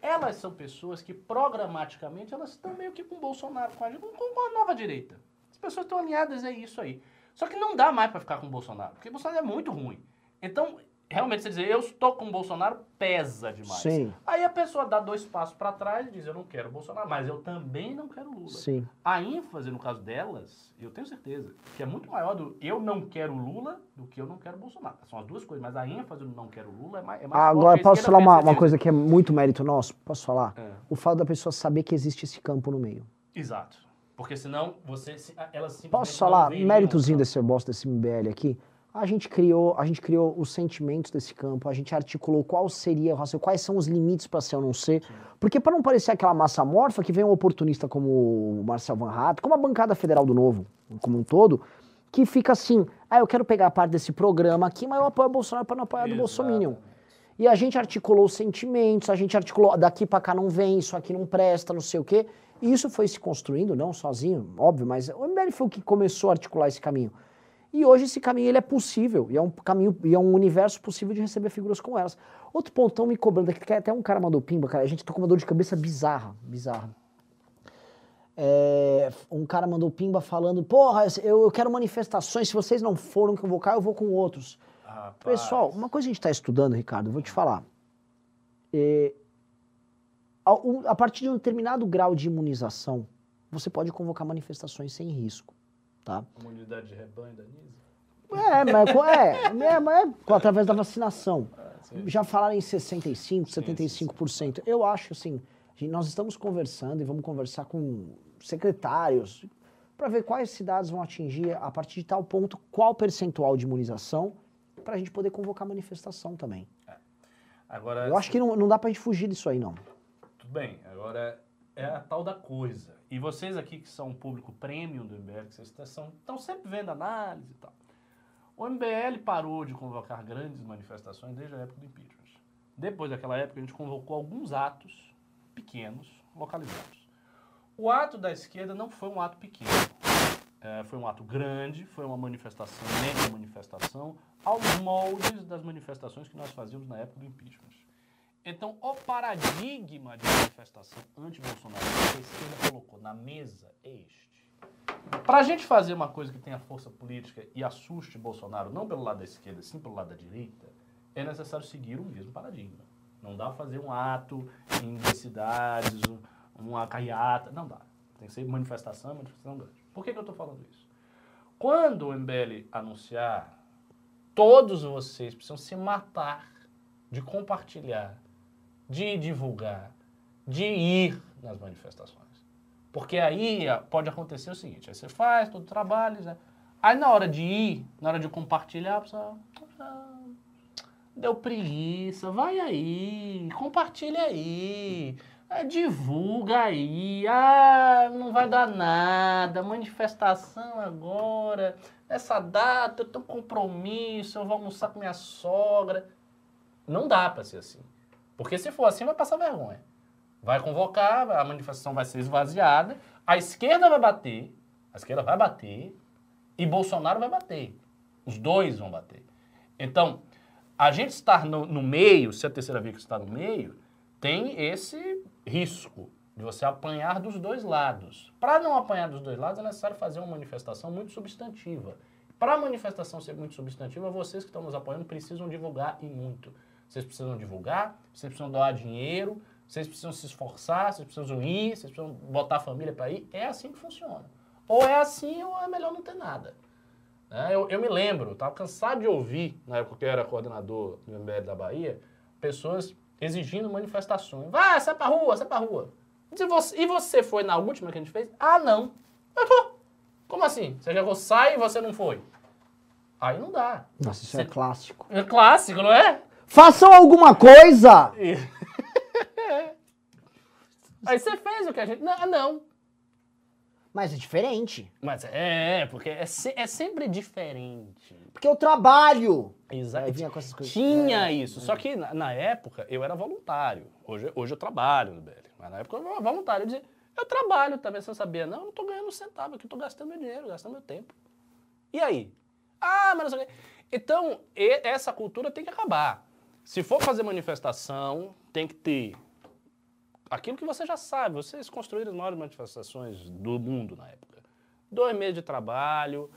elas são pessoas que programaticamente elas estão meio que com Bolsonaro, com a, com a nova direita. As pessoas estão alinhadas a isso aí. Só que não dá mais para ficar com Bolsonaro, porque Bolsonaro é muito ruim. Então, realmente você dizer, eu estou com o Bolsonaro, pesa demais. Sim. Aí a pessoa dá dois passos para trás e diz, eu não quero o Bolsonaro, mas eu também não quero Lula. Sim. A ênfase, no caso delas, eu tenho certeza, que é muito maior do eu não quero Lula do que eu não quero Bolsonaro. São as duas coisas, mas a ênfase do não quero Lula é mais, é mais Agora, posso falar uma, uma coisa que é muito mérito nosso? Posso falar? É. O fato da pessoa saber que existe esse campo no meio. Exato. Porque senão você, elas simplesmente Posso falar, méritozinho desse bosta desse MBL aqui? A gente criou, a gente criou os sentimentos desse campo, a gente articulou qual seria, quais são os limites para ser ou não ser. Sim. Porque para não parecer aquela massa morfa que vem um oportunista como o Marcel Van Hatt, como a bancada federal do Novo, como um todo, que fica assim, ah, eu quero pegar a parte desse programa aqui, mas eu apoio o Bolsonaro para não apoiar do Bolsonaro. E a gente articulou os sentimentos, a gente articulou, daqui para cá não vem, isso aqui não presta, não sei o quê. E isso foi se construindo, não sozinho, óbvio, mas o MBL foi o que começou a articular esse caminho. E hoje esse caminho ele é possível, e é um caminho, e é um universo possível de receber figuras como elas. Outro pontão me cobrando aqui, que até um cara mandou pimba, cara, a gente tá com uma dor de cabeça bizarra, bizarra. É, um cara mandou pimba falando, porra, eu, eu quero manifestações, se vocês não foram convocar, eu vou com outros. Rapaz. Pessoal, uma coisa que a gente está estudando, Ricardo, eu vou te falar. É, a, a partir de um determinado grau de imunização, você pode convocar manifestações sem risco. Tá? Comunidade de rebanho da NISA? É, mas é, é, mas é através da vacinação. Ah, Já falaram em 65%, 75%. Sim, sim. Eu acho assim, nós estamos conversando e vamos conversar com secretários para ver quais cidades vão atingir, a partir de tal ponto, qual percentual de imunização, para a gente poder convocar manifestação também. É. Agora, Eu acho que não, não dá para a gente fugir disso aí, não. Tudo bem, agora é a tal da coisa. E vocês aqui que são um público premium do MBL, que vocês estão sempre vendo análise e tal. O MBL parou de convocar grandes manifestações desde a época do impeachment. Depois daquela época, a gente convocou alguns atos pequenos, localizados. O ato da esquerda não foi um ato pequeno. É, foi um ato grande, foi uma manifestação, mega manifestação, aos moldes das manifestações que nós fazíamos na época do impeachment. Então, o paradigma de manifestação anti-Bolsonaro que a esquerda colocou na mesa é este. Para a gente fazer uma coisa que tenha força política e assuste Bolsonaro, não pelo lado da esquerda, sim pelo lado da direita, é necessário seguir o mesmo paradigma. Não dá fazer um ato em cidades, uma carreata, não dá. Tem que ser manifestação, manifestação grande. Por que, que eu estou falando isso? Quando o MBL anunciar, todos vocês precisam se matar de compartilhar de divulgar, de ir nas manifestações. Porque aí pode acontecer o seguinte, aí você faz todo o trabalho, né? aí na hora de ir, na hora de compartilhar, a pessoa, ah, deu preguiça, vai aí, compartilha aí, é, divulga aí, ah, não vai dar nada, manifestação agora, essa data, eu tenho compromisso, eu vou almoçar com minha sogra. Não dá para ser assim. Porque se for assim, vai passar vergonha. Vai convocar, a manifestação vai ser esvaziada, a esquerda vai bater, a esquerda vai bater e Bolsonaro vai bater. Os dois vão bater. Então, a gente estar no, no meio, se a terceira via que está no meio, tem esse risco de você apanhar dos dois lados. Para não apanhar dos dois lados, é necessário fazer uma manifestação muito substantiva. Para a manifestação ser muito substantiva, vocês que estão nos apoiando precisam divulgar e muito. Vocês precisam divulgar, vocês precisam doar dinheiro, vocês precisam se esforçar, vocês precisam ir, vocês precisam botar a família para ir. É assim que funciona. Ou é assim ou é melhor não ter nada. É, eu, eu, me lembro, estava cansado de ouvir, na época que eu era coordenador do MBL da Bahia, pessoas exigindo manifestações. Vai, sai pra rua, sai pra rua. E você, e você foi na última que a gente fez? Ah, não. Mas, pô, como assim? Você já sai e você não foi? Aí não dá. Nossa, isso é você... é clássico. É clássico, não é? Façam alguma coisa! <laughs> Aí você fez o que a gente. Não, não. Mas é diferente. Mas é, porque é, se, é sempre diferente. Porque eu trabalho. Exato. Tinha é, isso. É. Só que na, na, época eu era voluntário. Hoje, hoje eu trabalho no BL. Mas na época eu era voluntário. Eu dizia, eu trabalho também, você sabia? Não, eu não tô ganhando um centavo aqui, eu tô gastando meu dinheiro, gastando meu tempo. E aí? Ah, mas não sei o quê. Então, e, essa cultura tem que acabar. Se for fazer manifestação, tem que ter aquilo que você já sabe. Vocês construíram as maiores manifestações do mundo na época. Dois meses de trabalho,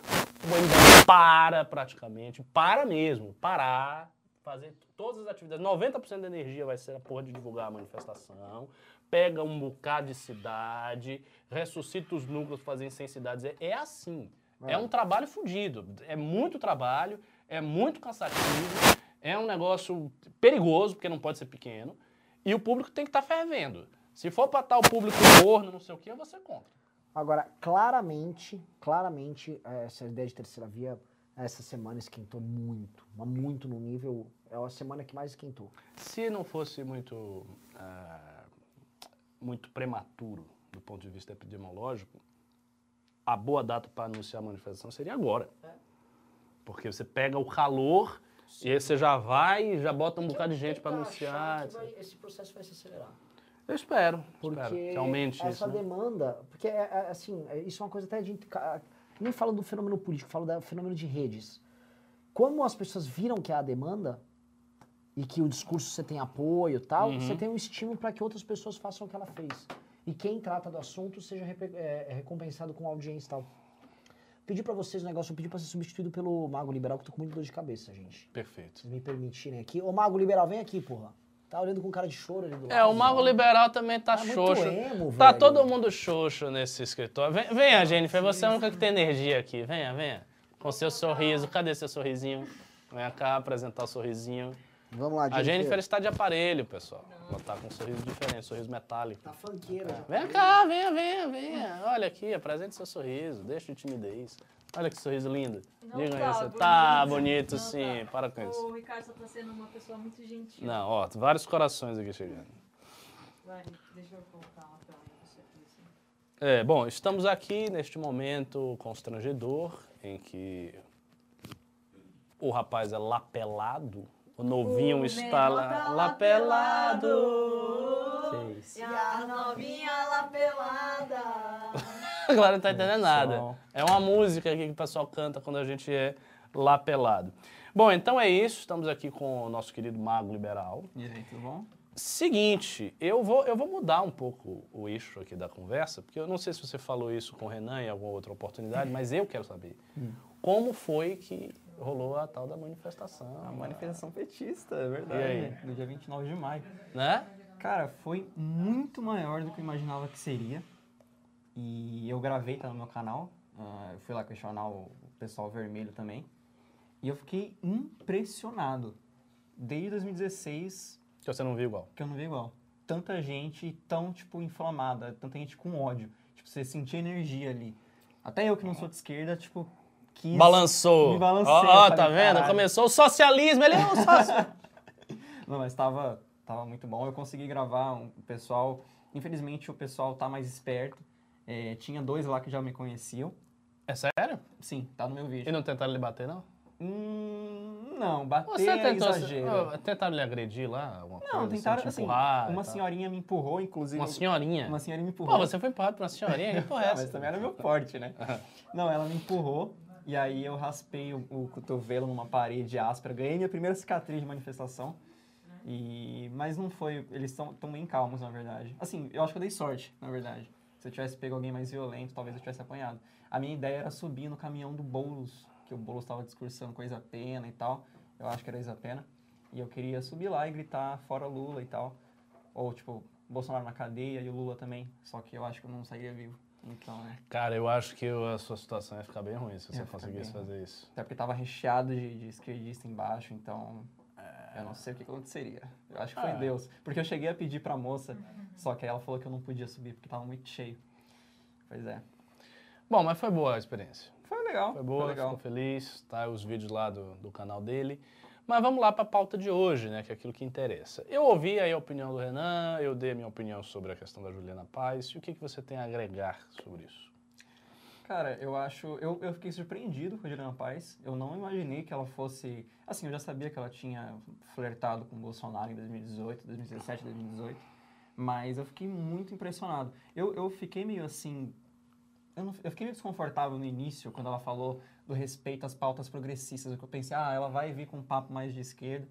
o MBL para praticamente, para mesmo, parar, fazer todas as atividades. 90% da energia vai ser a porra de divulgar a manifestação, pega um bocado de cidade, ressuscita os núcleos, fazer em cidades. É, é assim. É. é um trabalho fodido. É muito trabalho, é muito cansativo. É um negócio perigoso, porque não pode ser pequeno. E o público tem que estar tá fervendo. Se for para estar o público morno, não sei o que, eu vou ser contra. Agora, claramente, claramente, essa ideia de terceira via, essa semana esquentou muito. Mas muito no nível. É a semana que mais esquentou. Se não fosse muito, uh, muito prematuro do ponto de vista epidemiológico, a boa data para anunciar a manifestação seria agora. Porque você pega o calor e aí você já vai e já bota um bocado de gente para anunciar. vai- esse processo vai se acelerar. Eu espero, Porque espero que aumente essa isso. né? demanda, porque é, é, assim, é- isso é uma coisa até de nem falo do fenômeno político, falo do fenômeno de redes. Como as pessoas viram que há demanda e que o discurso você tem apoio e tal, Uhum. você tem um estímulo para que outras pessoas façam o que ela fez. E quem trata do assunto seja recompensado com audiência e tal. Pedi pra vocês um negócio, eu pedi pra ser substituído pelo Mago Liberal, que eu tô com muito dor de cabeça, gente. Perfeito. Se me permitirem aqui. Ô, Mago Liberal, vem aqui, porra. Tá olhando com cara de choro ali do lado. É, o Mago Liberal também tá Tá xoxo. emo, tá todo mundo xoxo nesse escritório. Vem, venha, Jennifer, você é a única que tem energia aqui. Venha, venha. Com seu sorriso. Cadê seu sorrisinho? Vem cá apresentar o sorrisinho. Vamos lá, A Jennifer está de aparelho, pessoal. Ela tá com um sorriso diferente, sorriso metálico. Tá funkeira. já. Vem cá, venha, venha, venha. Olha aqui, apresente seu sorriso, deixa de timidez. Olha que sorriso lindo. Não Diga tá isso. bonito. Tá bonito, Não sim. tá. Para com isso. O Ricardo só tá sendo uma pessoa muito gentil. Não, ó, vários corações aqui chegando. Vai, deixa eu colocar uma tela aí pra você aqui, assim. É, bom, estamos aqui neste momento constrangedor em que o rapaz é lapelado, o novinho O está lá, tá lapelado. lapelado. Que isso? E a novinha lá pelada. <laughs> Agora não tá entendendo nada. É uma música aqui que o pessoal canta quando a gente é lapelado. Bom, então é isso. Estamos aqui com o nosso querido Mago Liberal. E aí, tudo bom? Seguinte, eu vou, eu vou mudar um pouco o eixo aqui da conversa, porque eu não sei se você falou isso com o Renan em alguma outra oportunidade, mas eu quero saber. Como foi que rolou a tal da manifestação? A manifestação petista, é E verdade. aí? Do dia 29 de maio. Né? Cara, foi muito maior do que eu imaginava que seria. E eu gravei, tá no meu canal. Ah, eu fui lá questionar o pessoal vermelho também. E eu fiquei impressionado. Desde 2016 Que você não viu igual. que eu não vi igual. Tanta gente tão, tipo, inflamada, tanta gente com ódio. Tipo, você sentia energia ali. Até eu que não sou de esquerda, tipo, quis... Balançou. Me balancei, Ó, ó, falei, tá vendo? "Caralho." Começou o socialismo, ele é o sócio. <laughs> Não, mas tava, tava muito bom. Eu consegui gravar um o pessoal. Infelizmente o pessoal tá mais esperto. É, tinha dois lá que já me conheciam. é sério? Sim, tá no meu E vídeo. não tentaram lhe bater, não? Hum, não, bater Você é tentou. exagero. Ó, Tentaram lhe agredir lá? Alguma Não, coisa, tentaram assim. empurrar e uma senhorinha me empurrou, inclusive. Uma senhorinha? Uma senhorinha me Pô, empurrou. você foi empurrado por uma senhorinha? Que porra é essa? mas também era meu forte, né? <laughs> Não, ela me empurrou e aí eu raspei o, o cotovelo numa parede áspera. Ganhei minha primeira cicatriz de manifestação. E... Mas não foi... Eles estão bem calmos, na verdade. Assim, eu acho que eu dei sorte, na verdade. Se eu tivesse pego alguém mais violento, talvez eu tivesse apanhado. A minha ideia era subir no caminhão do Boulos, que o Boulos estava discursando com a Isa-Pena e tal. Eu acho que era a Isa-Pena. E eu queria subir lá e gritar fora Lula e tal. Ou, tipo, Bolsonaro na cadeia e o Lula também. Só que eu acho que eu não sairia vivo. Então, né? Cara, eu acho que a sua situação ia ficar bem ruim se você conseguisse bem fazer isso. Até porque tava recheado de, de esquerdista embaixo, então eu não sei o que aconteceria. Eu acho que foi Ah. Deus. Porque eu cheguei a pedir pra moça, só que aí ela falou que eu não podia subir porque tava muito cheio. Pois é. Bom, mas foi boa a experiência. Foi legal. Foi boa, legal. ficou feliz, tá? Os vídeos lá do, do canal dele. Mas vamos lá para a pauta de hoje, né? Que é aquilo que interessa. Eu ouvi aí a opinião do Renan, eu dei a minha opinião sobre a questão da Juliana Paz. E o que, que você tem a agregar sobre isso? Cara, eu acho. Eu, eu fiquei surpreendido com a Juliana Paz. Eu não imaginei que ela fosse. Assim, eu já sabia que ela tinha flertado com o Bolsonaro em 2018, 2017, 2018. Mas eu fiquei muito impressionado. Eu, eu fiquei meio assim. Eu, não- eu fiquei meio desconfortável no início, quando ela falou do respeito às pautas progressistas. Eu pensei, ah, ela vai vir com um papo mais de esquerda.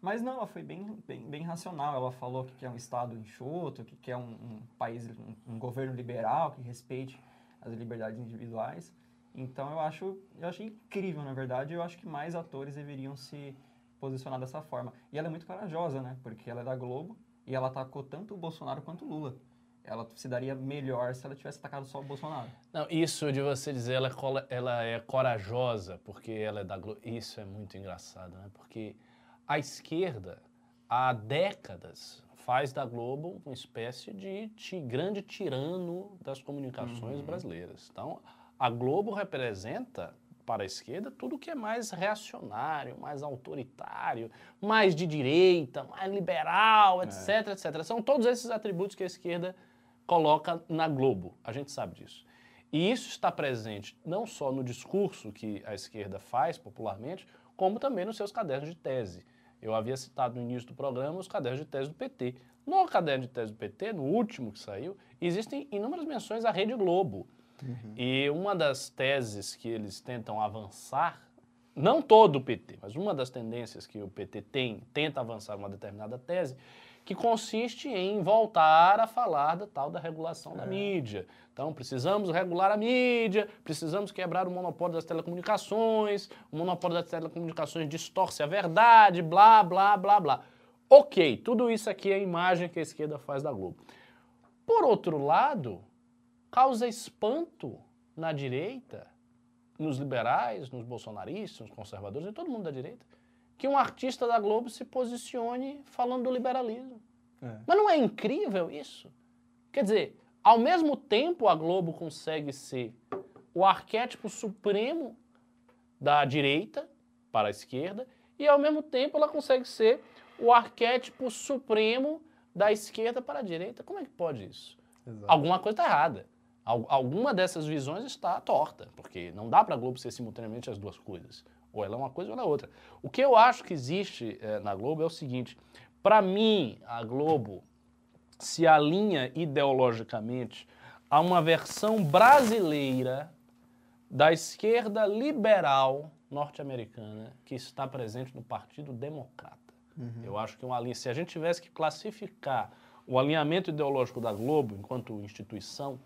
Mas não, ela foi bem, bem, bem racional. Ela falou que quer um Estado enxuto, que quer um, um país, um, um governo liberal, que respeite as liberdades individuais. Então eu acho, eu achei incrível, na verdade. Eu acho que mais atores deveriam se posicionar dessa forma. E ela é muito corajosa, né? Porque ela é da Globo e ela atacou tanto o Bolsonaro quanto o Lula. Ela se daria melhor se ela tivesse atacado só o Bolsonaro. Não, isso de você dizer ela é, ela é corajosa porque ela é da Globo, isso é muito engraçado, né? Porque a esquerda, há décadas, faz da Globo uma espécie de grande tirano das comunicações brasileiras. Então, a Globo representa para a esquerda tudo que é mais reacionário, mais autoritário, mais de direita, mais liberal, etc, etc. São todos esses atributos que a esquerda coloca na Globo. A gente sabe disso. E isso está presente não só no discurso que a esquerda faz popularmente, como também nos seus cadernos de tese. Eu havia citado no início do programa os cadernos de tese do PT. No caderno de tese do PT, no último que saiu, existem inúmeras menções à Rede Globo. E uma das teses que eles tentam avançar, não todo o PT, mas uma das tendências que o PT tem, tenta avançar uma determinada tese, que consiste em voltar a falar da tal da regulação da mídia. Então, precisamos regular a mídia, precisamos quebrar o monopólio das telecomunicações, o monopólio das telecomunicações distorce a verdade, blá, blá, blá, blá. Ok, tudo isso aqui é a imagem que a esquerda faz da Globo. Por outro lado, causa espanto na direita, nos liberais, nos bolsonaristas, nos conservadores, em todo mundo da direita, que um artista da Globo se posicione falando do liberalismo. É. Mas não é incrível isso? Quer dizer, ao mesmo tempo a Globo consegue ser o arquétipo supremo da direita para a esquerda e ao mesmo tempo ela consegue ser o arquétipo supremo da esquerda para a direita. Como é que pode isso? Exato. Alguma coisa está errada. Al- Alguma dessas visões está torta, porque não dá para a Globo ser simultaneamente as duas coisas. Ou ela é uma coisa ou ela é outra. O que eu acho que existe eh, na Globo é o seguinte: para mim, a Globo se alinha ideologicamente a uma versão brasileira da esquerda liberal norte-americana que está presente no Partido Democrata. Eu acho que uma linha, se a gente tivesse que classificar o alinhamento ideológico da Globo enquanto instituição,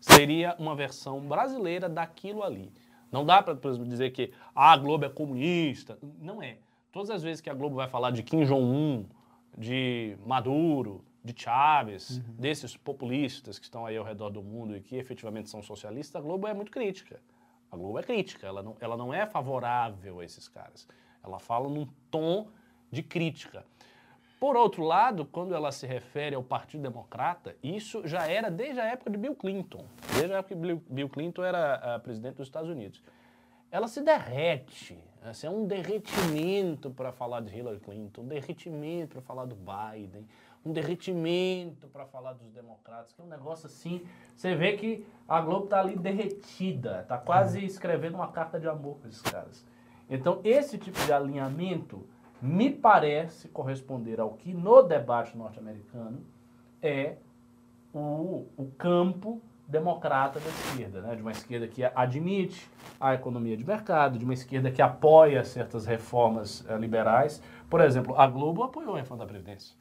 seria uma versão brasileira daquilo ali. Não dá para, dizer que ah, a Globo é comunista. Não é. Todas as vezes que a Globo vai falar de Kim Jong-un, de Maduro, de Chávez, desses populistas que estão aí ao redor do mundo e que efetivamente são socialistas, a Globo é muito crítica. A Globo é crítica, ela não, ela não é favorável a esses caras. Ela fala num tom de crítica. Por outro lado, quando ela se refere ao Partido Democrata, isso já era desde a época de Bill Clinton, desde a época que Bill- Clinton era ah, presidente dos Estados Unidos. Ela se derrete, assim, é um derretimento para falar de Hillary Clinton, um derretimento para falar do Biden, um derretimento para falar dos democratas, que é um negócio assim, você vê que a Globo tá ali derretida, tá quase escrevendo uma carta de amor para esses caras. Então, esse tipo de alinhamento me parece corresponder ao que no debate norte-americano é o, o campo democrata da esquerda, né? de uma esquerda que admite a economia de mercado, de uma esquerda que apoia certas reformas eh, liberais. Por exemplo, a Globo apoiou a reforma da Previdência.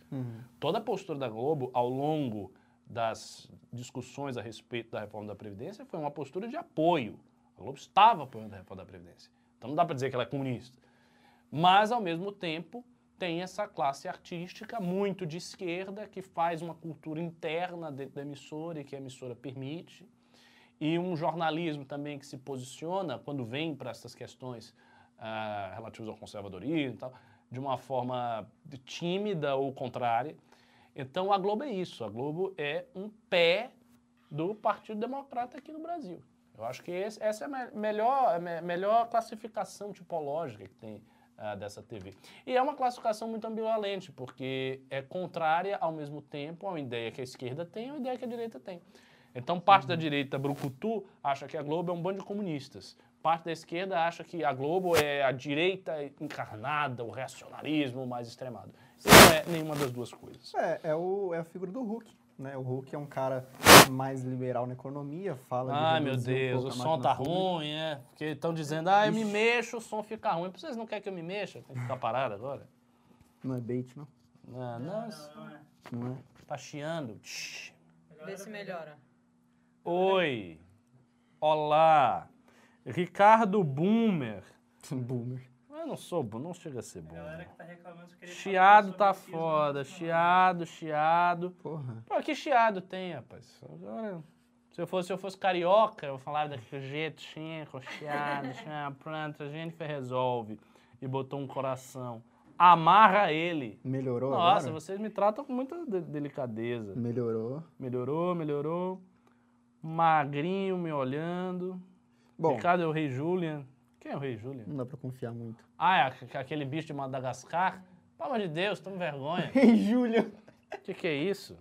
Toda a postura da Globo ao longo das discussões a respeito da reforma da Previdência foi uma postura de apoio. A Globo estava apoiando a reforma da Previdência. Então não dá para dizer que ela é comunista. Mas, ao mesmo tempo, tem essa classe artística muito de esquerda que faz uma cultura interna dentro da emissora e que a emissora permite. E um jornalismo também que se posiciona, quando vem para essas questões ah, relativas ao conservadorismo e tal, de uma forma tímida ou contrária. Então, a Globo é isso. A Globo é um pé do Partido Democrata aqui no Brasil. Eu acho que esse- essa é a me- melhor, me- melhor classificação tipológica que tem ah, dessa TV. E é uma classificação muito ambivalente, porque é contrária ao mesmo tempo à ideia que a esquerda tem e à ideia que a direita tem. Então, parte da direita, Brucutu, acha que a Globo é um bando de comunistas. Parte da esquerda acha que a Globo é a direita encarnada, o reacionarismo mais extremado. E não é nenhuma das duas coisas. É, é, o, é a figura do Hulk. Né? O Hulk é um cara mais liberal na economia, fala de Ai, meu reduzir um Deus, o som tá pública. ruim, é. Porque estão dizendo, ah, eu me mexo, o som fica ruim. Vocês não querem que eu me mexa? Tem que ficar parado agora? Não é bait, não? Não, não, isso Não é? tá chiando. Tch. Vê se melhora. Oi, olá, Ricardo Boomer. <laughs> Boomer. Eu não sou, bu- não chega a ser Galera boomer. que tá reclamando que Chiado tá foda, chiado, chiado. Porra. Pô, que chiado tem, rapaz? Agora, se eu fosse, se eu fosse carioca, eu falava daquele jeito, com chiado, <laughs> chiado, pronto, a gente resolve. E botou um coração. Amarra ele. Melhorou Nossa, agora? vocês me tratam com muita de- delicadeza. Melhorou. Melhorou, melhorou. Magrinho me olhando. Bom, Ricardo é o rei Julian. Quem é o rei Julian? não dá pra confiar muito. Ah, é aqu- aquele bicho de Madagascar? Pelo amor de Deus, toma vergonha. <laughs> Ei, Júlia! O que, que é isso?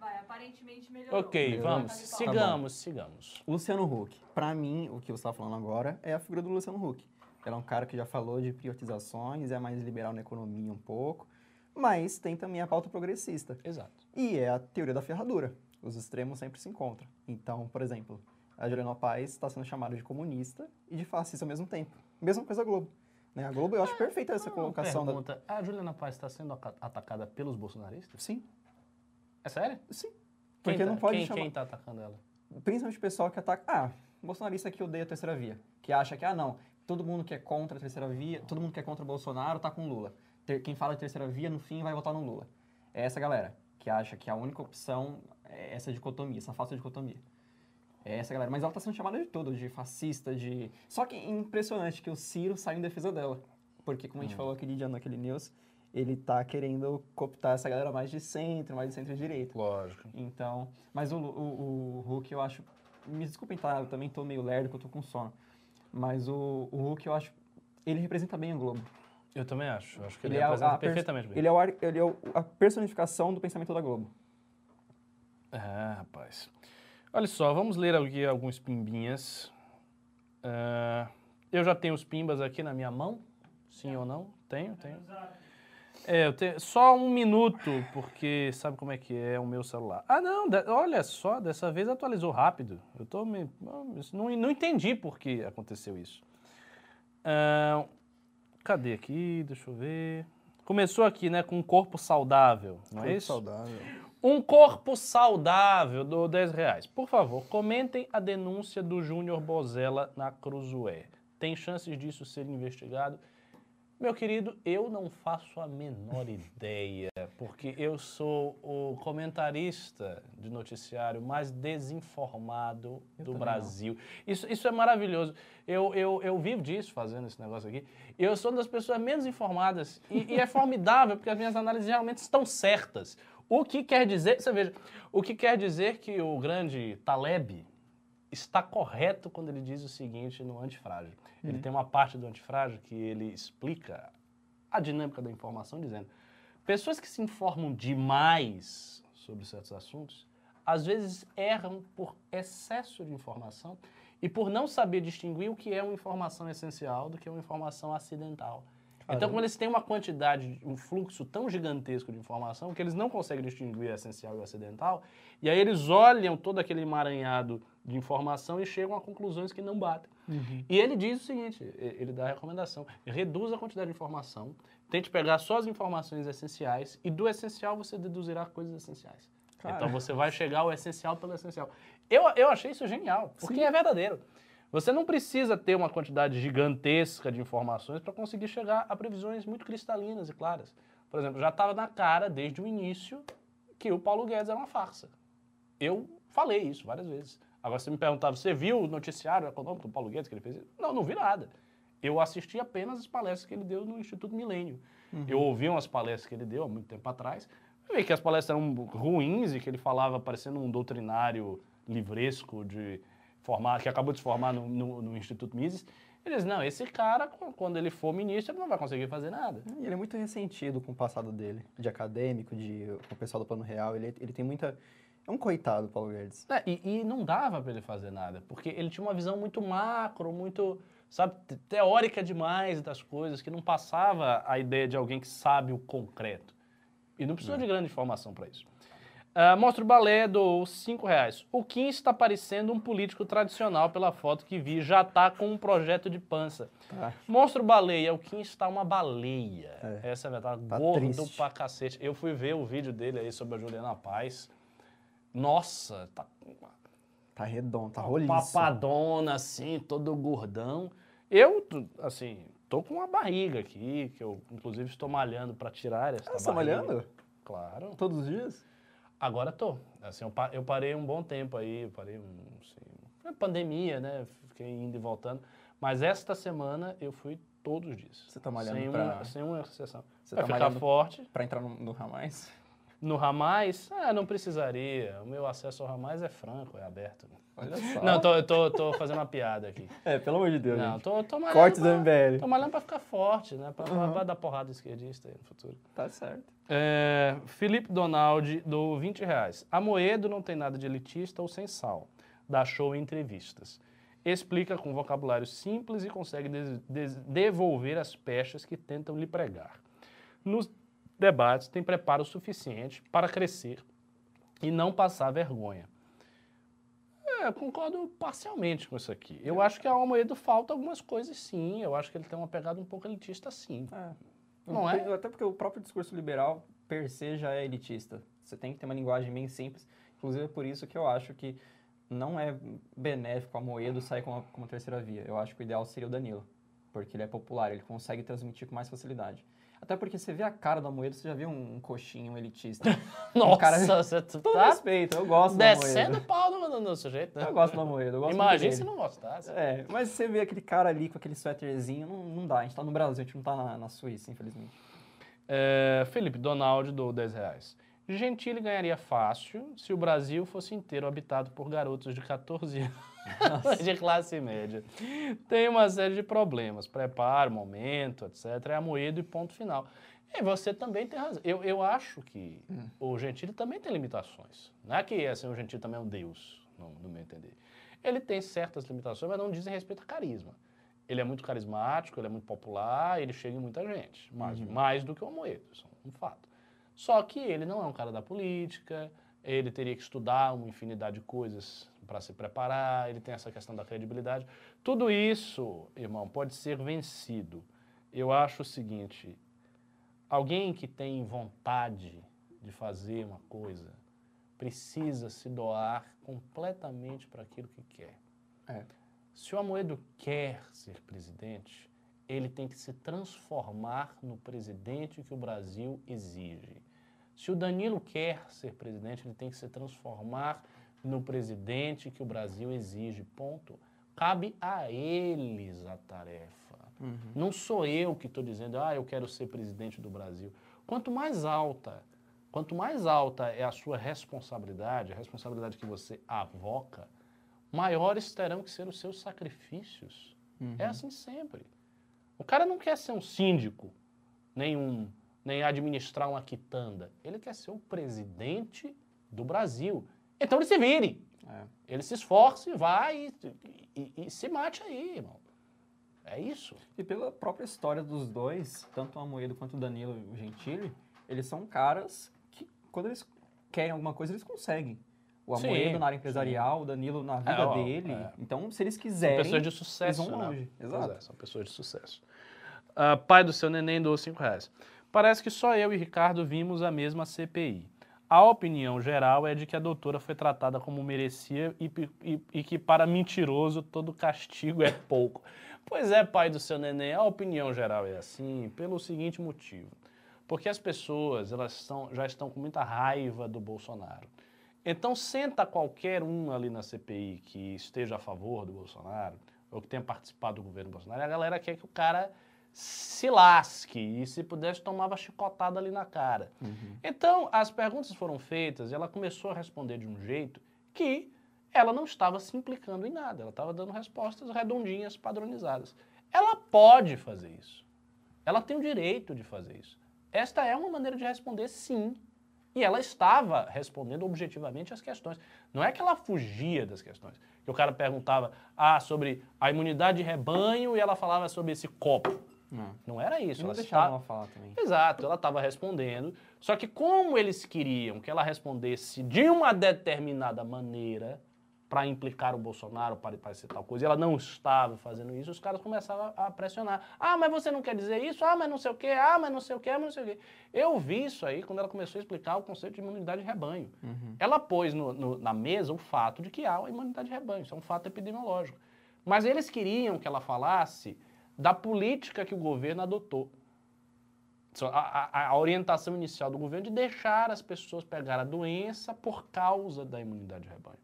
Vai, aparente aparentemente melhorou. Ok, Tá vamos. Tá Sigamos, sigamos. Luciano Huck. Pra mim, o que você tá falando agora é a figura do Luciano Huck. Ele é um cara que já falou de privatizações, é mais liberal na economia um pouco, mas tem também a pauta progressista. Exato. E é a teoria da ferradura. Os extremos sempre se encontram. Então, por exemplo, a Juliana Paz está sendo chamada de comunista e de fascista ao mesmo tempo. Mesma coisa a Globo. Né? A Globo, eu acho perfeita essa colocação. Da... Pergunta, a Juliana Paz está sendo aca- atacada pelos bolsonaristas? Sim, É sério? sim. Quem Porque tá, não pode quem, chamar... quem tá atacando ela? Principalmente o pessoal que ataca... Ah, bolsonarista que odeia a terceira via. Que acha que, ah, não, todo mundo que é contra a terceira via, todo mundo que é contra o Bolsonaro tá com Lula. Ter- Quem fala de terceira via, no fim, vai votar no Lula. É essa galera que acha que a única opção é essa dicotomia, essa falsa dicotomia. É essa galera. Mas ela tá sendo chamada de tudo, de fascista, de... Só que impressionante que o Ciro saiu em defesa dela. Porque, como a gente falou aquele dia naquele news, ele tá querendo cooptar essa galera mais de centro, mais de centro-direita. Lógico. Então, mas o, o, o Hulk eu acho. Me desculpem, tá? Eu também tô meio lerdo, que eu tô com sono. Mas o, o Hulk eu acho. Ele representa bem a Globo. Eu também acho. Eu acho que ele, Ele é a- representa a perfeitamente bem. Ele é, o, ele é o- a personificação do pensamento da Globo. É, rapaz. Olha só, vamos ler aqui alguns pimbinhas. Ah, eu já tenho os pimbas aqui na minha mão? Sim ou não? Tenho, tenho. É, eu tenho só um minuto, porque sabe como é que é o meu celular. Ah, não, olha só, dessa vez atualizou rápido. Eu tô me. Não, não entendi por que aconteceu isso. Ah, cadê aqui? Deixa eu ver. Começou aqui, né, com um corpo saudável, não é isso? saudável. Um corpo saudável do 10 reais. Por favor, comentem a denúncia do Júnior Bozella na Cruzoé. Tem chances disso ser investigado? Meu querido, eu não faço a menor <laughs> ideia, porque eu sou o comentarista de noticiário mais desinformado do também Brasil. Isso, isso é maravilhoso. Eu, eu, eu vivo disso, fazendo esse negócio aqui. Eu sou uma das pessoas menos informadas e, e é formidável, porque as minhas análises realmente estão certas. O que quer dizer, você veja, o que quer dizer que o grande Taleb está correto quando ele diz o seguinte no Antifrágil. Ele tem uma parte do Antifrágil que ele explica a dinâmica da informação, dizendo: pessoas que se informam demais sobre certos assuntos, às vezes erram por excesso de informação e por não saber distinguir o que é uma informação essencial do que é uma informação acidental. Então, quando eles têm uma quantidade, um fluxo tão gigantesco de informação que eles não conseguem distinguir o essencial e o acidental, e aí eles olham todo aquele emaranhado de informação e chegam a conclusões que não batem. E ele diz o seguinte, ele dá a recomendação, reduza a quantidade de informação, tente pegar só as informações essenciais e do essencial você deduzirá coisas essenciais. Cara. Então você vai chegar ao essencial pelo essencial. Eu, eu achei isso genial, porque é verdadeiro. Você não precisa ter uma quantidade gigantesca de informações para conseguir chegar a previsões muito cristalinas e claras. Por exemplo, já estava na cara desde o início que o Paulo Guedes era uma farsa. Eu falei isso várias vezes. Agora você me perguntava, você viu o noticiário econômico do Paulo Guedes que ele fez? Não, não vi nada. Eu assisti apenas as palestras que ele deu no Instituto Milênio. Eu ouvi umas palestras que ele deu há muito tempo atrás. Eu vi que as palestras eram ruins e que ele falava parecendo um doutrinário livresco de formar, que acabou de se formar no, no- no Instituto Mises. Ele diz, não, esse cara, qu- quando ele for ministro, ele não vai conseguir fazer nada. E ele é muito ressentido com o passado dele, de acadêmico, de com o pessoal do Plano Real. Ele, ele tem muita. É um coitado, Paulo Guedes. É, e, e não dava para ele fazer nada, porque ele tinha uma visão muito macro, muito, sabe, te- teórica demais das coisas, que não passava a ideia de alguém que sabe o concreto. E não precisa de grande informação para isso. Ah, Mostra o balé doou 5 reais. O Kim está parecendo um político tradicional pela foto que vi, já tá com um projeto de pança. Tá? Mostra o baleia, o Kim está uma baleia. É. Essa é a verdade, Tá gordo triste. pra cacete. Eu fui ver o vídeo dele aí sobre a Juliana Paz. Nossa, tá Tá redondo, tá roliço. papadona assim, todo gordão. Eu, assim, tô com uma barriga aqui, que eu inclusive estou malhando para tirar essa Ah, você tá barriga. malhando? Claro. Todos os dias? Agora tô. Assim, eu, eu parei um bom tempo aí, eu parei um, assim, pandemia, né? Fiquei indo e voltando. Mas esta semana eu fui todos os dias. Você tá malhando sem pra- uma, sem uma exceção. Você Pra tá ficar forte. pra entrar no, no Ramais? No Ramais, ah, não precisaria. O meu acesso ao Ramais é franco, é aberto. Olha só. Não, tô, tô, tô fazendo uma piada aqui. <laughs> É, pelo amor de Deus, Não, gente. tô, tô malhando Cortes do MBL. Tô malhando pra ficar forte, né? Pra, pra- pra dar porrada esquerdista aí no futuro. Tá certo. É, Felipe Donaldi, do 20 reais. Amoedo não tem nada de elitista ou sem sal. Dá show em entrevistas. Explica com vocabulário simples e consegue devolver as pechas que tentam lhe pregar. Nos debates tem preparo suficiente para crescer e não passar vergonha. É, concordo parcialmente com isso aqui. Eu acho que ao Amoedo falta algumas coisas sim. Eu acho que ele tem uma pegada um pouco elitista sim. É. Não é? Até porque o próprio discurso liberal, per se, já é elitista. Você tem que ter uma linguagem bem simples. Inclusive, é por isso que eu acho que não é benéfico a Moedo sair como, como terceira via. Eu acho que o ideal seria o Danilo. Porque ele é popular, ele consegue transmitir com mais facilidade. Até porque você vê a cara do Amoedo, você já viu um, um coxinho elitista. <laughs> Nossa, cara- você <laughs> Todo tá respeito, eu gosto do descendo Amoedo. o pau no, no, no sujeito, né? Eu gosto do Amoedo, eu gosto Imagina se não gostasse. É, mas você vê aquele cara ali com aquele suéterzinho, não, não dá. A gente tá no Brasil, a gente não tá na, na Suíça, infelizmente. É, Felipe Donaldi do 10 reais. Gentili ganharia fácil se o Brasil fosse inteiro habitado por garotos de 14 anos de classe média. Tem uma série de problemas, preparo, momento, etc. É amoedo e ponto final. E você também tem razão. Eu, eu acho que o Gentili também tem limitações. Não é que assim, o Gentili também é um deus, no, no meu entender. Ele tem certas limitações, mas não dizem respeito a carisma. Ele é muito carismático, ele é muito popular, ele chega em muita gente. Mais, mais do que o Amoedo, isso é um fato. Só que ele não é um cara da política, ele teria que estudar uma infinidade de coisas para se preparar, ele tem essa questão da credibilidade. Tudo isso, irmão, pode ser vencido. Eu acho o seguinte: alguém que tem vontade de fazer uma coisa precisa se doar completamente para aquilo que quer. É. Se o Amoedo quer ser presidente, ele tem que se transformar no presidente que o Brasil exige. Se o Danilo quer ser presidente, ele tem que se transformar no presidente que o Brasil exige. Ponto. Cabe a eles a tarefa. Não sou eu que estou dizendo, ah, eu quero ser presidente do Brasil. Quanto mais alta, quanto mais alta é a sua responsabilidade, a responsabilidade que você avoca, maiores terão que ser os seus sacrifícios. É assim sempre. O cara não quer ser um síndico, nem, um, nem administrar uma quitanda. Ele quer ser o presidente do Brasil. Então ele se vire. É. Ele se esforce, vai e, e- e se mate aí, irmão. É isso. E pela própria história dos dois, tanto o Amoedo quanto o Danilo e o Gentili, eles são caras que, quando eles querem alguma coisa, eles conseguem. O Sim, Amoedo na área empresarial, o Danilo na vida ó, dele. é. Então, se eles São quiserem, pessoas de sucesso, eles vão né? longe. Pois Exato. é, são pessoas de sucesso. Ah, pai do seu neném doou 5 reais. Parece que só eu e Ricardo vimos a mesma CPI. A opinião geral é de que a doutora foi tratada como merecia e, e- e que para mentiroso todo castigo é pouco. Pois é, pai do seu neném, a opinião geral é assim pelo seguinte motivo. Porque as pessoas elas são, já estão com muita raiva do Bolsonaro. Então senta qualquer um ali na CPI que esteja a favor do Bolsonaro, ou que tenha participado do governo Bolsonaro, a galera quer que o cara se lasque e se pudesse tomava chicotada ali na cara. Então as perguntas foram feitas e ela começou a responder de um jeito que ela não estava se implicando em nada, ela estava dando respostas redondinhas, padronizadas. Ela pode fazer isso. Ela tem o direito de fazer isso. Esta é uma maneira de responder, sim. E ela estava respondendo objetivamente as questões. Não é que ela fugia das questões. Que o cara perguntava ah, sobre a imunidade de rebanho e ela falava sobre esse copo. Não. Não era isso. Não ela deixavam está- falar também. Exato, ela estava respondendo. Só que como eles queriam que ela respondesse de uma determinada maneira para implicar o Bolsonaro, para, para ser tal coisa, e ela não estava fazendo isso, os caras começavam a, pressionar. Ah, mas você não quer dizer isso? Ah, mas não sei o quê. Ah, mas não sei o quê, mas não sei o quê. Eu vi isso aí quando ela começou a explicar o conceito de imunidade de rebanho. Ela pôs no- no- na mesa o fato de que há uma imunidade de rebanho. Isso é um fato epidemiológico. Mas eles queriam que ela falasse da política que o governo adotou. A, a- a orientação inicial do governo de deixar as pessoas pegar a doença por causa da imunidade de rebanho.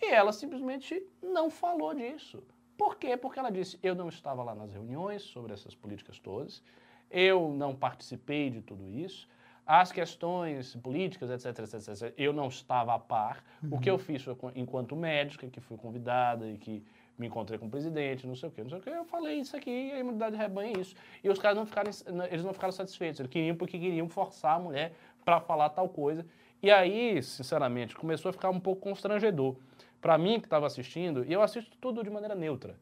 E ela simplesmente não falou disso. Por quê? Porque ela disse: eu não estava lá nas reuniões sobre essas políticas todas, eu não participei de tudo isso. As questões políticas, etc, etc, etc, eu não estava a par. O que eu fiz foi, enquanto médica, que fui convidada e que me encontrei com o presidente, não sei o quê, não sei o quê, eu falei isso aqui, a imunidade de rebanho é isso. E os caras não ficaram, eles não ficaram satisfeitos, eles queriam porque queriam forçar a mulher para falar tal coisa. E aí, sinceramente, começou a ficar um pouco constrangedor. Para mim que estava assistindo, e eu assisto tudo de maneira neutra.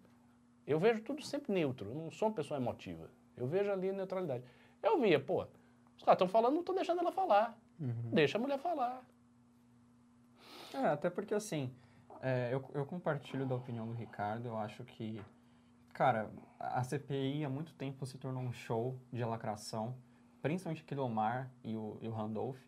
Eu vejo tudo sempre neutro, eu não sou uma pessoa emotiva. Eu vejo ali a neutralidade. Eu via, pô, os caras estão falando, não estou deixando ela falar. Deixa a mulher falar. É, até porque assim, é, eu, eu compartilho da opinião do Ricardo, eu acho que, cara, a CPI há muito tempo se tornou um show de lacração, principalmente aquele Omar e o, e o Randolph,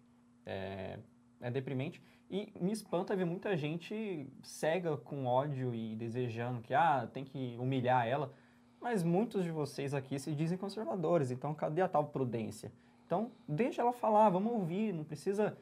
é, é deprimente. E me espanta ver muita gente cega com ódio e desejando que, ah, tem que humilhar ela, mas muitos de vocês aqui se dizem conservadores, então cadê a tal prudência? Então, deixa ela falar, vamos ouvir, não precisa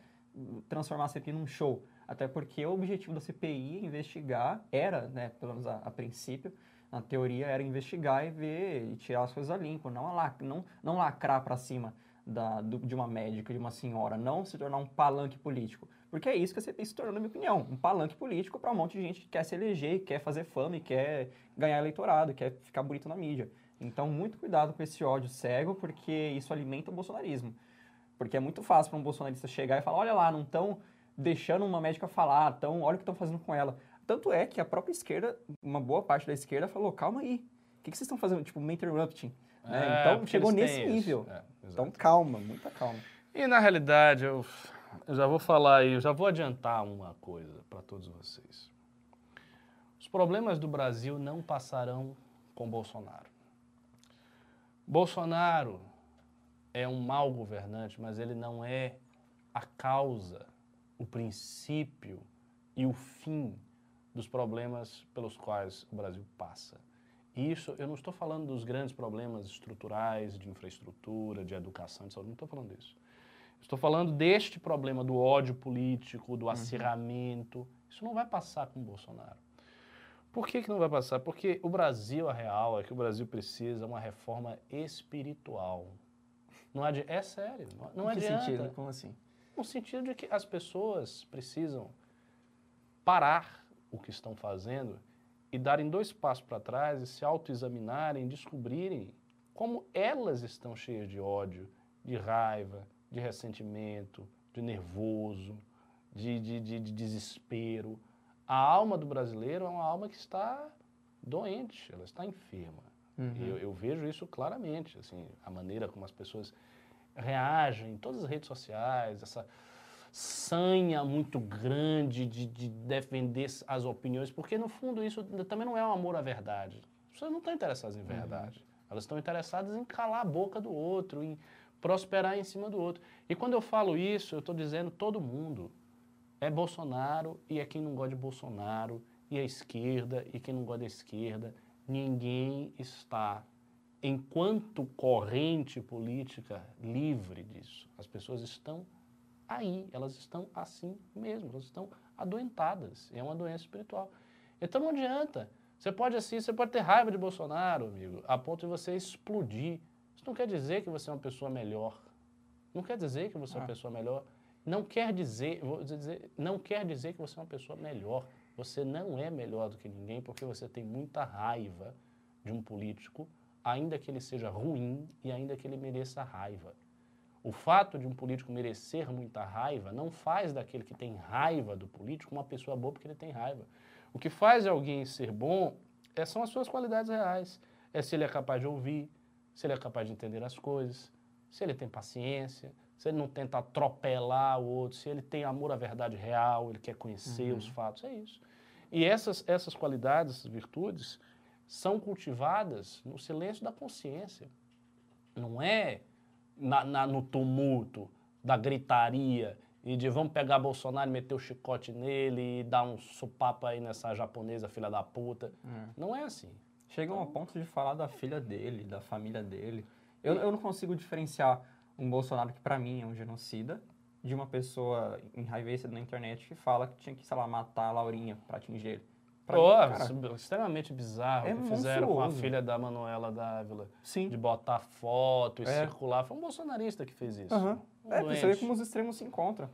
transformar a CPI num show. Até porque o objetivo da CPI é investigar, era, né, pelo menos a, a princípio, na teoria era investigar e ver e tirar as coisas a limpo, não, a não, não lacrar para cima da, do- de uma médica, de uma senhora, não se tornar um palanque político. Porque é isso que a CPI se tornou, na minha opinião, um palanque político para um monte de gente que quer se eleger, quer fazer fama e quer ganhar eleitorado, quer ficar bonito na mídia. Então, muito cuidado com esse ódio cego, porque isso alimenta o bolsonarismo. Porque é muito fácil para um bolsonarista chegar e falar: olha lá, não estão deixando uma médica falar, tão, olha o que estão fazendo com ela. Tanto é que a própria esquerda, uma boa parte da esquerda, falou: calma aí, o que, que vocês estão fazendo? Tipo, me interrupting. né? É, então, chegou nesse nível. É, então, calma, muita calma. E na realidade, eu, eu já vou falar aí, eu já vou adiantar uma coisa para todos vocês. Os problemas do Brasil não passarão com Bolsonaro. Bolsonaro é um mau governante, mas ele não é a causa, o princípio e o fim dos problemas pelos quais o Brasil passa. E Isso, eu não estou falando dos grandes problemas estruturais, de infraestrutura, de educação, de saúde, não estou falando disso. Estou falando deste problema do ódio político, do acirramento. Isso não vai passar com o Bolsonaro. Por que, que não vai passar? Porque o Brasil, a real, é que o Brasil precisa de uma reforma espiritual. Não adi é sério, não, não em que adianta. sentido? Como assim? No sentido de que as pessoas precisam parar o que estão fazendo e darem dois passos para trás e se autoexaminarem, descobrirem como elas estão cheias de ódio, de raiva, de ressentimento, de nervoso, de, de, de, de desespero. A alma do brasileiro é uma alma que está doente, ela está enferma. E Eu, eu vejo isso claramente, assim, a maneira como as pessoas reagem em todas as redes sociais, essa sanha muito grande de, de defender as opiniões, porque no fundo isso também não é um amor à verdade. As pessoas não estão interessadas em verdade. Elas estão interessadas em calar a boca do outro, em prosperar em cima do outro. E quando eu falo isso, eu estou dizendo todo mundo. É Bolsonaro e é quem não gosta de Bolsonaro, e a esquerda e quem não gosta da esquerda. Ninguém está, enquanto corrente política, livre disso. As pessoas estão aí, elas estão assim mesmo, elas estão adoentadas. É uma doença espiritual. Então não adianta. Você pode assim, você pode ter raiva de Bolsonaro, amigo, a ponto de você explodir. Isso não quer dizer que você é uma pessoa melhor. Não quer dizer que você é uma Ah. pessoa melhor. Não quer dizer, vou dizer, não quer dizer que você é uma pessoa melhor. Você não é melhor do que ninguém porque você tem muita raiva de um político, ainda que ele seja ruim e ainda que ele mereça raiva. O fato de um político merecer muita raiva não faz daquele que tem raiva do político uma pessoa boa porque ele tem raiva. O que faz alguém ser bom é, são as suas qualidades reais. É se ele é capaz de ouvir, se ele é capaz de entender as coisas, se ele tem paciência, se ele não tenta atropelar o outro, se ele tem amor à verdade real, ele quer conhecer os fatos, é isso. E essas, essas qualidades, essas virtudes, são cultivadas no silêncio da consciência. Não é na- na- no tumulto da gritaria e de vamos pegar Bolsonaro e meter o chicote nele e dar um supapo aí nessa japonesa filha da puta. Não é assim. Chegam ao ponto de falar da filha dele, da família dele. Eu, eu não consigo diferenciar um Bolsonaro que pra mim é um genocida de uma pessoa enraivecida na internet que fala que tinha que, sei lá, matar a Laurinha pra atingir ele. Pra Pô, mim, é extremamente bizarro é o que fizeram com a filha da Manuela Dávila. sim. De botar foto e É. circular. Foi um bolsonarista que fez isso. Aham. Um É, você doente. como os extremos se encontram.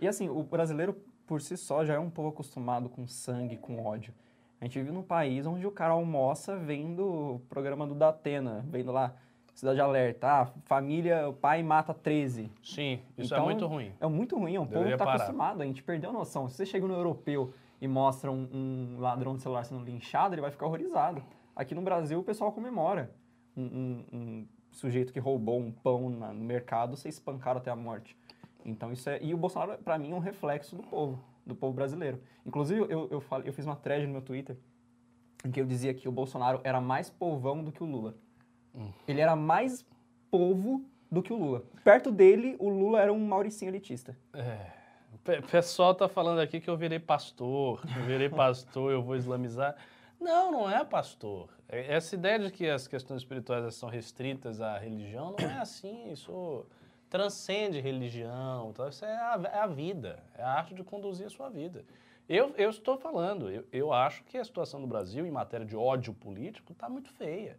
E assim, o brasileiro por si só já é um pouco acostumado com sangue, com ódio. A gente vive num país onde o cara almoça vendo o programa do Datena, vendo lá Cidade Alerta, ah, família, o pai mata 13. Sim, isso é Então, muito ruim. É muito ruim, é um povo que tá parar. acostumado, a gente perdeu a noção. Se você chega no europeu e mostra um, um ladrão de celular sendo linchado, ele vai ficar horrorizado. Aqui no Brasil o pessoal comemora um, um- um sujeito que roubou um pão na- no mercado ser espancado até a morte. Então isso é... E o Bolsonaro, pra mim, é um reflexo do povo, do povo brasileiro. Inclusive, eu, eu, falei, eu fiz uma thread no meu Twitter em que eu dizia que o Bolsonaro era mais povão do que o Lula. Hum. Ele era mais povo do que o Lula. Perto dele, o Lula era um Mauricinho elitista. É. O pe- pessoal tá falando aqui que eu virei pastor. Eu virei pastor, eu vou islamizar. Não, não é pastor. É- Essa ideia de que as questões espirituais são restritas à religião não é assim. Isso transcende religião. tá? Isso é a, é a vida. É a arte de conduzir a sua vida. Eu, eu estou falando, eu, eu acho que a situação do Brasil em matéria de ódio político está muito feia.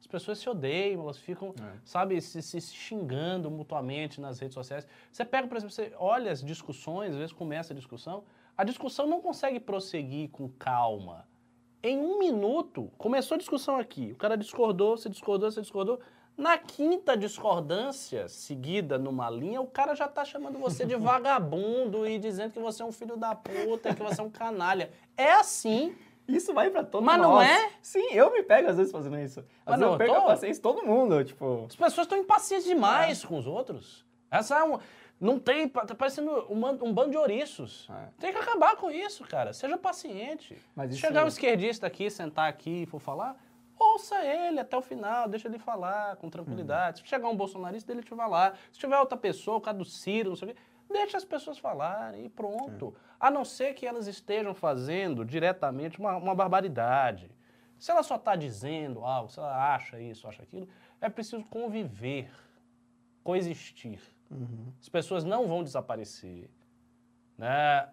As pessoas se odeiam, elas ficam, sabe, se, se xingando mutuamente nas redes sociais. Você pega, por exemplo, você olha as discussões, às vezes começa a discussão, a discussão não consegue prosseguir com calma. Em um minuto, começou a discussão aqui, o cara discordou, você discordou, você discordou. Na quinta discordância seguida numa linha, o cara já tá chamando você de <laughs> vagabundo e dizendo que você é um filho da puta, que você é um canalha. É assim. Isso vai pra todo Mas mundo. não é? Sim, eu me pego às vezes fazendo isso. Às Mas vezes não, eu perco tô- a paciência, todo mundo, tipo... As pessoas estão impacientes demais com os outros. Essa é um, não tem, tá parecendo um, um bando de ouriços. É. Tem que acabar com isso, cara. Seja paciente. Mas Se isso- chegar um esquerdista aqui, sentar aqui e for falar, ouça ele até o final, deixa ele falar com tranquilidade. Se chegar um bolsonarista, ele te falar. Se tiver outra pessoa, o cara do Ciro, não sei o quê, deixa as pessoas falarem e pronto. A não ser que elas estejam fazendo diretamente uma, uma barbaridade. Se ela só está dizendo algo, se ela acha isso, acha aquilo, é preciso conviver, coexistir. As pessoas não vão desaparecer. Né?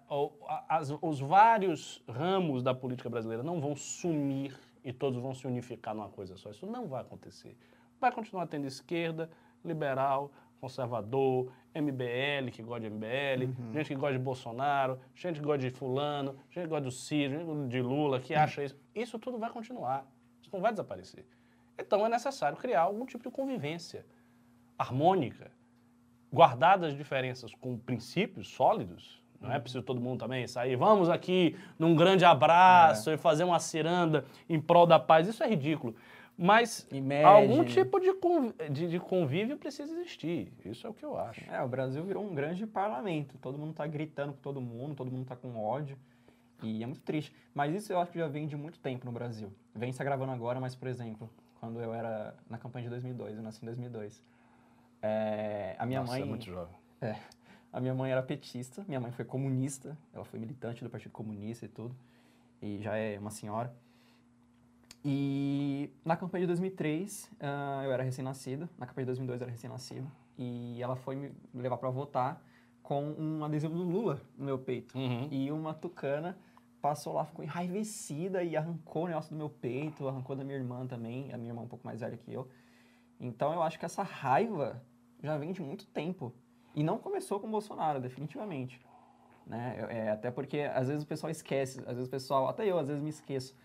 As- os vários ramos da política brasileira não vão sumir e todos vão se unificar numa coisa só. Isso não vai acontecer. Vai continuar tendo esquerda, liberal, conservador, MBL, que gosta de MBL, gente que gosta de Bolsonaro, gente que gosta de fulano, gente que gosta do Ciro, gente de Lula, que acha isso. Isso tudo vai continuar. Isso não vai desaparecer. Então é necessário criar algum tipo de convivência harmônica, guardadas as diferenças com princípios sólidos. Não é preciso todo mundo também sair, vamos aqui num grande abraço e fazer uma ciranda em prol da paz. Isso é ridículo. Mas E mede. algum tipo de, conv- de- de convívio precisa existir. Isso é o que eu acho. É, o Brasil virou um grande parlamento. Todo mundo tá gritando com todo mundo, todo mundo tá com ódio. E é muito triste. Mas isso eu acho que já vem de muito tempo no Brasil. Vem se agravando agora, mas, por exemplo, quando eu era na campanha de 2002, eu nasci em 2002. É, a minha Nossa, mãe... é muito jovem. É. A minha mãe era petista, minha mãe foi comunista, ela foi militante do Partido Comunista e tudo, e já é uma senhora. E na campanha de 2003, ah, eu era recém-nascido, na campanha de 2002 eu era recém-nascido, e ela foi me levar para votar com um adesivo do Lula no meu peito. Uhum. E uma tucana passou lá, ficou enraivecida e arrancou o negócio do meu peito, arrancou da minha irmã também, a minha irmã é um pouco mais velha que eu. Então eu acho que essa raiva já vem de muito tempo. E não começou com o Bolsonaro, definitivamente. Né? Eu- é, até porque às vezes o pessoal esquece, às vezes o pessoal, até eu às vezes me esqueço.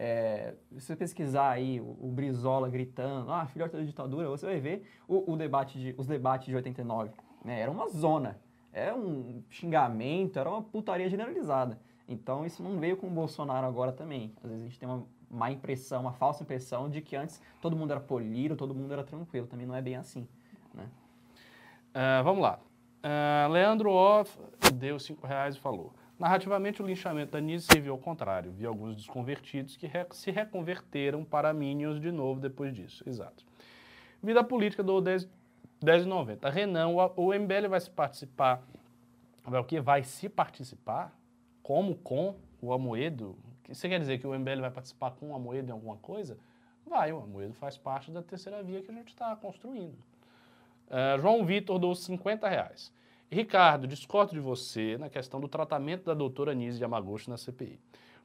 É, se você pesquisar aí o, o Brizola gritando, ah, filhote da ditadura, você vai ver o, o debate de, os debates de 89. Né? Era uma zona, era um xingamento, era uma putaria generalizada. Então isso não veio com o Bolsonaro agora também. Às vezes a gente tem uma má impressão, uma falsa impressão de que antes todo mundo era polido, todo mundo era tranquilo. Também não é bem assim. Né? Ah, vamos lá. Ah, Leandro Off deu cinco reais e falou. Narrativamente, o linchamento da Nise serviu ao contrário. Vi alguns desconvertidos que re- se reconverteram para Minions de novo depois disso. Exato. Vida política do 10 10,90. Renan, o, o MBL vai se participar. Vai o quê? Vai se participar? Como com o Amoedo? Você quer dizer que o MBL vai participar com o Amoedo em alguma coisa? Vai, o Amoedo faz parte da terceira via que a gente está construindo. Ah, João Vitor dou 50 reais. Ricardo, discordo de você na questão do tratamento da doutora Nise Yamaguchi na CPI.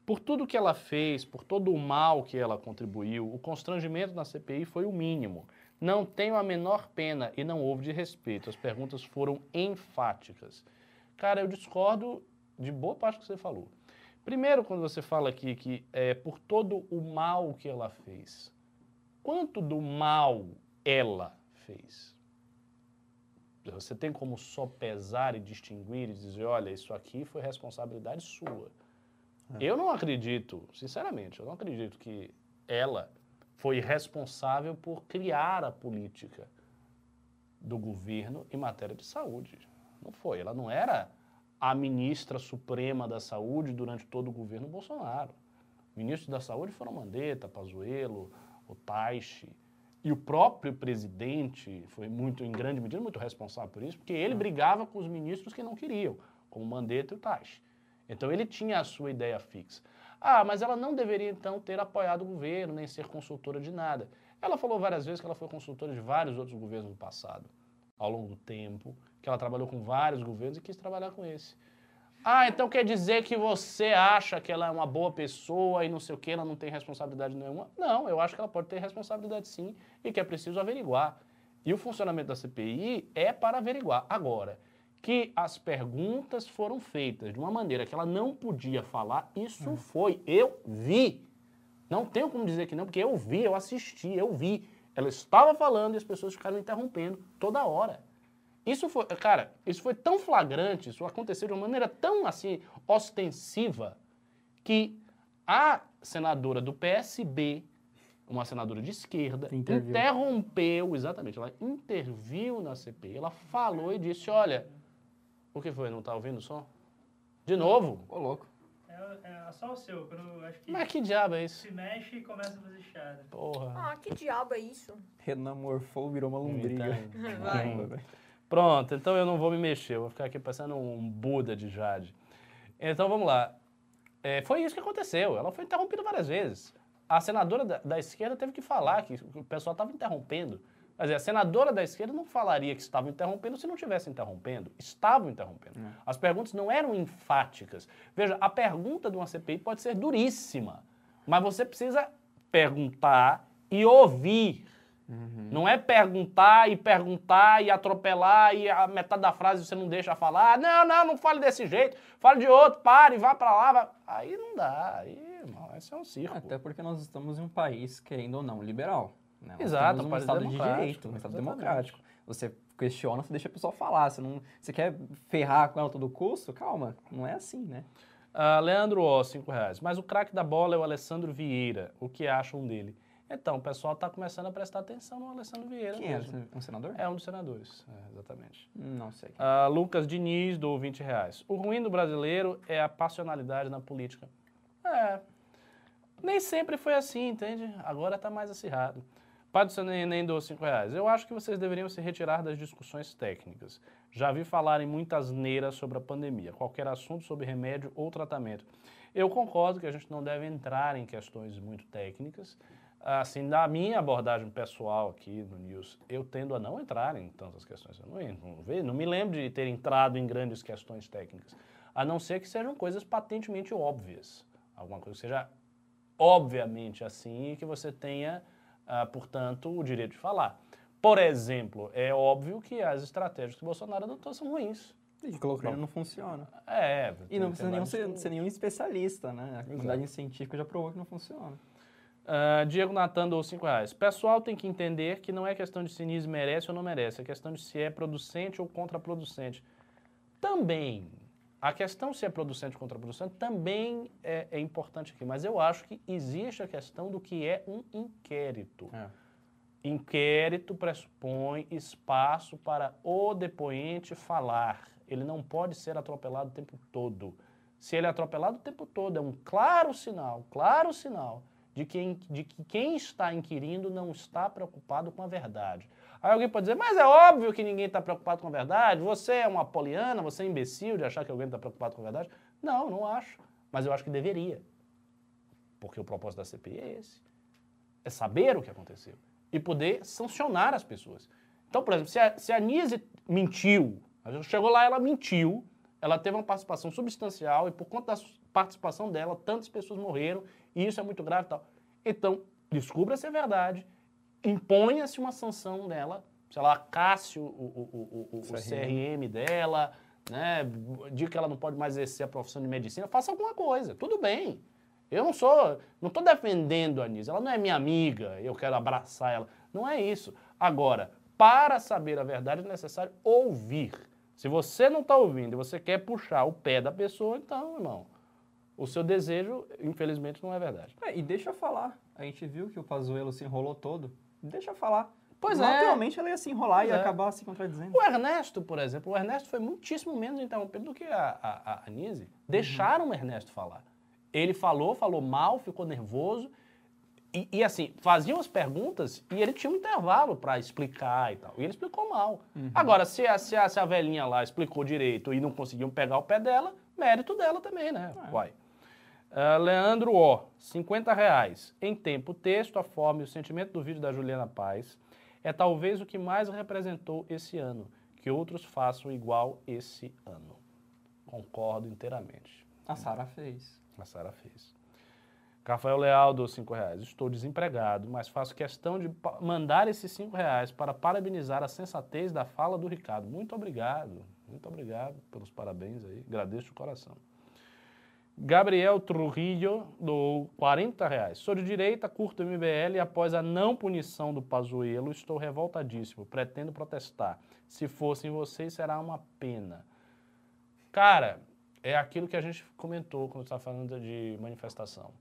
Por tudo que ela fez, por todo o mal que ela contribuiu, o constrangimento na CPI foi o mínimo. Não tenho a menor pena e não houve de respeito. As perguntas foram enfáticas. Cara, eu discordo de boa parte do que você falou. Primeiro, quando você fala aqui que é por todo o mal que ela fez. Quanto do mal ela fez? Você tem como só pesar e distinguir e dizer, olha, isso aqui foi responsabilidade sua. Eu não acredito, sinceramente, eu não acredito que ela foi responsável por criar a política do governo em matéria de saúde. Não foi. Ela não era a ministra suprema da saúde durante todo o governo Bolsonaro. Ministros da saúde foram Mandetta, Pazuello, o Taishi. E o próprio presidente foi muito, em grande medida, muito responsável por isso, porque ele brigava com os ministros que não queriam, como o Mandetta e o Taishi. Então ele tinha a sua ideia fixa. Ah, mas ela não deveria então ter apoiado o governo, nem ser consultora de nada. Ela falou várias vezes que ela foi consultora de vários outros governos do passado, ao longo do tempo, que ela trabalhou com vários governos e quis trabalhar com esse. Ah, então quer dizer que você acha que ela é uma boa pessoa e não sei o que, ela não tem responsabilidade nenhuma? Não, eu acho que ela pode ter responsabilidade sim e que é preciso averiguar. E o funcionamento da CPI é para averiguar. Agora, que as perguntas foram feitas de uma maneira que ela não podia falar, isso foi. Eu vi. Não tenho como dizer que não, porque eu vi, eu assisti, eu vi. Ela estava falando e as pessoas ficaram interrompendo toda hora. Isso foi, cara, isso foi tão flagrante, isso aconteceu de uma maneira tão assim ostensiva que a senadora do PSB, uma senadora de esquerda, Interviu. interrompeu, exatamente, ela interviu na CPI, ela falou e disse, olha, o que foi, não tá ouvindo o som? De novo? Ô, louco. É, é só o seu, quando eu acho que Mas que diabo é isso? se mexe e começa a fazer chiada. Porra. Ah, que diabo é isso? Renamorfou, virou uma lombriga. Vai. Velho. Pronto, então eu não vou me mexer, eu vou ficar aqui parecendo um Buda de Jade. Então vamos lá. É, foi isso que aconteceu. Ela foi interrompida várias vezes. A senadora da, da esquerda teve que falar que o pessoal estava interrompendo. Quer dizer, a senadora da esquerda não falaria que estava interrompendo se não estivesse interrompendo. Estavam interrompendo. As perguntas não eram enfáticas. Veja, a pergunta de uma CPI pode ser duríssima, mas você precisa perguntar e ouvir. Não é perguntar e perguntar e atropelar e a metade da frase você não deixa falar. Não, não, não fale desse jeito. Fale de outro, pare, vá pra lá. vá- Aí não dá. Aí, irmão, esse é um circo. Até porque nós estamos em um país, querendo ou não, liberal. Né? Exato, um Estado de democrático, Direito, um Estado democrático. Você questiona, você deixa a pessoa falar. Você, não, você quer ferrar com ela todo custo? Calma, não é assim, né? Ah, Leandro O, 5 reais. Mas o craque da bola é o Alessandro Vieira. O que acham dele? Então, o pessoal está começando a prestar atenção no Alessandro Vieira. Quem é? mesmo. Um senador? É um dos senadores, é, exatamente. Não sei. Ah, Lucas Diniz, do 20 reais. O ruim do brasileiro é a passionalidade na política. É. Nem sempre foi assim, entende? Agora está mais acirrado. Padre do Neném do 5 reais. Eu acho que vocês deveriam se retirar das discussões técnicas. Já vi falar em muitas neiras sobre a pandemia, qualquer assunto sobre remédio ou tratamento. Eu concordo que a gente não deve entrar em questões muito técnicas. Assim, da minha abordagem pessoal aqui no News, eu tendo a não entrar em tantas questões. Eu não, não, não me lembro de ter entrado em grandes questões técnicas, a não ser que sejam coisas patentemente óbvias. Alguma coisa que seja obviamente assim e que você tenha, ah, portanto, o direito de falar. Por exemplo, é óbvio que as estratégias que o Bolsonaro adotou são ruins. E que cloroquina não funciona. É, E não precisa nenhum vários ser, ser nenhum especialista, né? A comunidade científica já provou que não funciona. Ah, Diego Natan dou 5 reais. Pessoal tem que entender que não é questão de se NIS merece ou não merece, é questão de se é producente ou contraproducente. Também, a questão se é producente ou contraproducente também é, é importante aqui, mas eu acho que existe a questão do que é um inquérito. É. Inquérito pressupõe espaço para o depoente falar. Ele não pode ser atropelado o tempo todo. Se ele é atropelado o tempo todo, é um claro sinal, claro sinal de que, de que quem está inquirindo não está preocupado com a verdade. Aí alguém pode dizer, mas é óbvio que ninguém está preocupado com a verdade. Você é uma poliana, você é imbecil de achar que alguém está preocupado com a verdade. Não, não acho. Mas eu acho que deveria. Porque o propósito da CPI é esse. É saber o que aconteceu e poder sancionar as pessoas. Então, por exemplo, se a, se a Nise mentiu, chegou lá, ela mentiu, ela teve uma participação substancial e por conta da participação dela, tantas pessoas morreram, e isso é muito grave e tal. Então, descubra se é verdade, imponha-se uma sanção dela, sei lá, casse o, o, o, o, o CRM dela, né? Diga que ela não pode mais exercer a profissão de medicina, faça alguma coisa, tudo bem. Eu não sou, não estou defendendo a Anísia, ela não é minha amiga, eu quero abraçar ela. Não é isso. Agora, para saber a verdade é necessário ouvir. Se você não está ouvindo e você quer puxar o pé da pessoa, então, irmão, o seu desejo, infelizmente, não é verdade. É, e deixa eu falar. A gente viu que o Pazuello se enrolou todo. Deixa eu falar. Pois é. Naturalmente ela ia se enrolar Pois e é. acabar se contradizendo. O Ernesto, por exemplo, o Ernesto foi muitíssimo menos interrompido do que a, a, a Anise. Deixaram o Ernesto falar. Ele falou, falou mal, ficou nervoso. E, e, assim, faziam as perguntas e ele tinha um intervalo para explicar e tal. E ele explicou mal. Agora, se a, se, a, se a velhinha lá explicou direito e não conseguiam pegar o pé dela, mérito dela também, né? Uai. Ah, Leandro O, 50 reais. Em tempo, o texto, a forma e o sentimento do vídeo da Juliana Paz é talvez o que mais representou esse ano. Que outros façam igual esse ano. Concordo inteiramente. A Sara fez. A Sara fez. Rafael Leal dos 5 reais. Estou desempregado, mas faço questão de mandar esses 5 reais para parabenizar a sensatez da fala do Ricardo. Muito obrigado. Muito obrigado pelos parabéns aí. Agradeço de coração. Gabriel Trujillo do 40 reais. Sou de direita, curto MBL e após a não punição do Pazuello, estou revoltadíssimo. Pretendo protestar. Se fossem vocês, será uma pena. Cara, é aquilo que a gente comentou quando está falando de manifestação.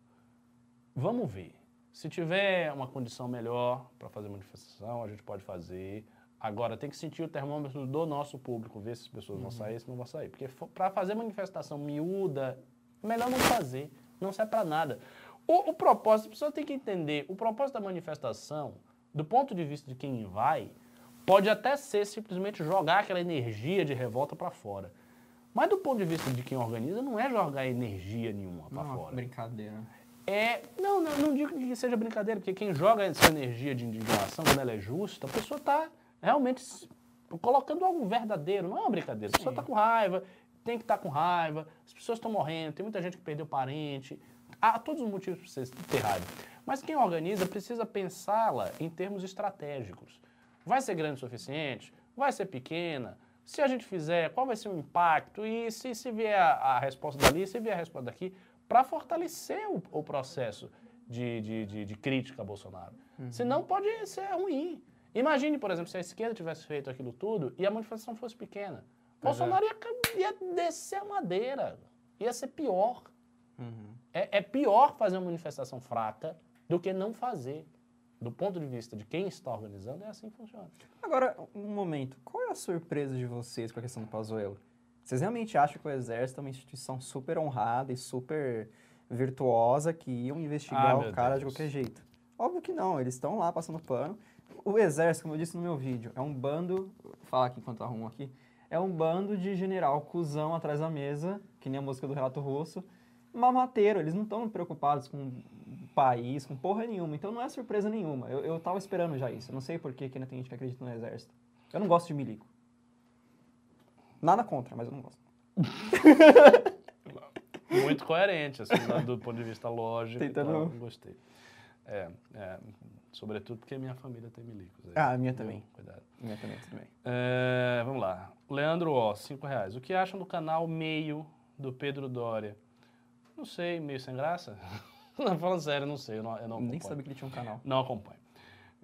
Vamos ver. Se tiver uma condição melhor para fazer manifestação, a gente pode fazer. Agora, tem que sentir o termômetro do nosso público, ver se as pessoas vão sair, se não vão sair. Porque para fazer manifestação miúda, melhor não fazer. Não serve para nada. O, o propósito, a pessoa tem que entender, o propósito da manifestação, do ponto de vista de quem vai, pode até ser simplesmente jogar aquela energia de revolta para fora. Mas do ponto de vista de quem organiza, não é jogar energia nenhuma para fora. brincadeira. É, não, não, não digo que seja brincadeira, porque quem joga essa energia de indignação, quando ela é justa, a pessoa está realmente colocando algo verdadeiro, não é uma brincadeira. A pessoa está com raiva, tem que estar com raiva, as pessoas estão morrendo, tem muita gente que perdeu parente, há todos os motivos para você ter raiva. Mas quem organiza precisa pensá-la em termos estratégicos. Vai ser grande o suficiente? Vai ser pequena? Se a gente fizer, qual vai ser o impacto? E se, se vier a, a resposta dali, se vier a resposta daqui, para fortalecer o, o processo de, de, de, de crítica a Bolsonaro. Senão pode ser ruim. Imagine, por exemplo, se a esquerda tivesse feito aquilo tudo e a manifestação fosse pequena. Bolsonaro ia, ia descer a madeira. Ia ser pior. É, é pior fazer uma manifestação fraca do que não fazer. Do ponto de vista de quem está organizando, é assim que funciona. Agora, um momento. Qual é a surpresa de vocês com a questão do Pazuello? Vocês realmente acham que o Exército é uma instituição super honrada e super virtuosa que iam investigar Ah, o cara de Deus. qualquer jeito? Óbvio que não, eles estão lá passando pano. O Exército, como eu disse no meu vídeo, é um bando, vou falar aqui enquanto arrumo aqui, é um bando de general cuzão atrás da mesa, que nem a música do Relato Russo, mamateiro, eles não estão preocupados com o país, com porra nenhuma, então não é surpresa nenhuma. Eu, eu tava esperando já isso, eu não sei por que ainda tem gente que acredita no Exército. Eu não gosto de milico. Nada contra, mas eu não gosto. <laughs> Muito coerente, assim, do, ponto de vista lógico. Tentando- tal, gostei. É, é, sobretudo porque minha família tem milicos. aí. Ah, a minha também. Cuidado. Minha também, tudo bem. É, vamos lá. Leandro O, 5 reais. O que acham do canal Meio do Pedro Dória? Não sei, meio sem graça? <laughs> não, falando sério, não sei. Eu não, eu não Nem sabia que ele tinha um canal. Não acompanho.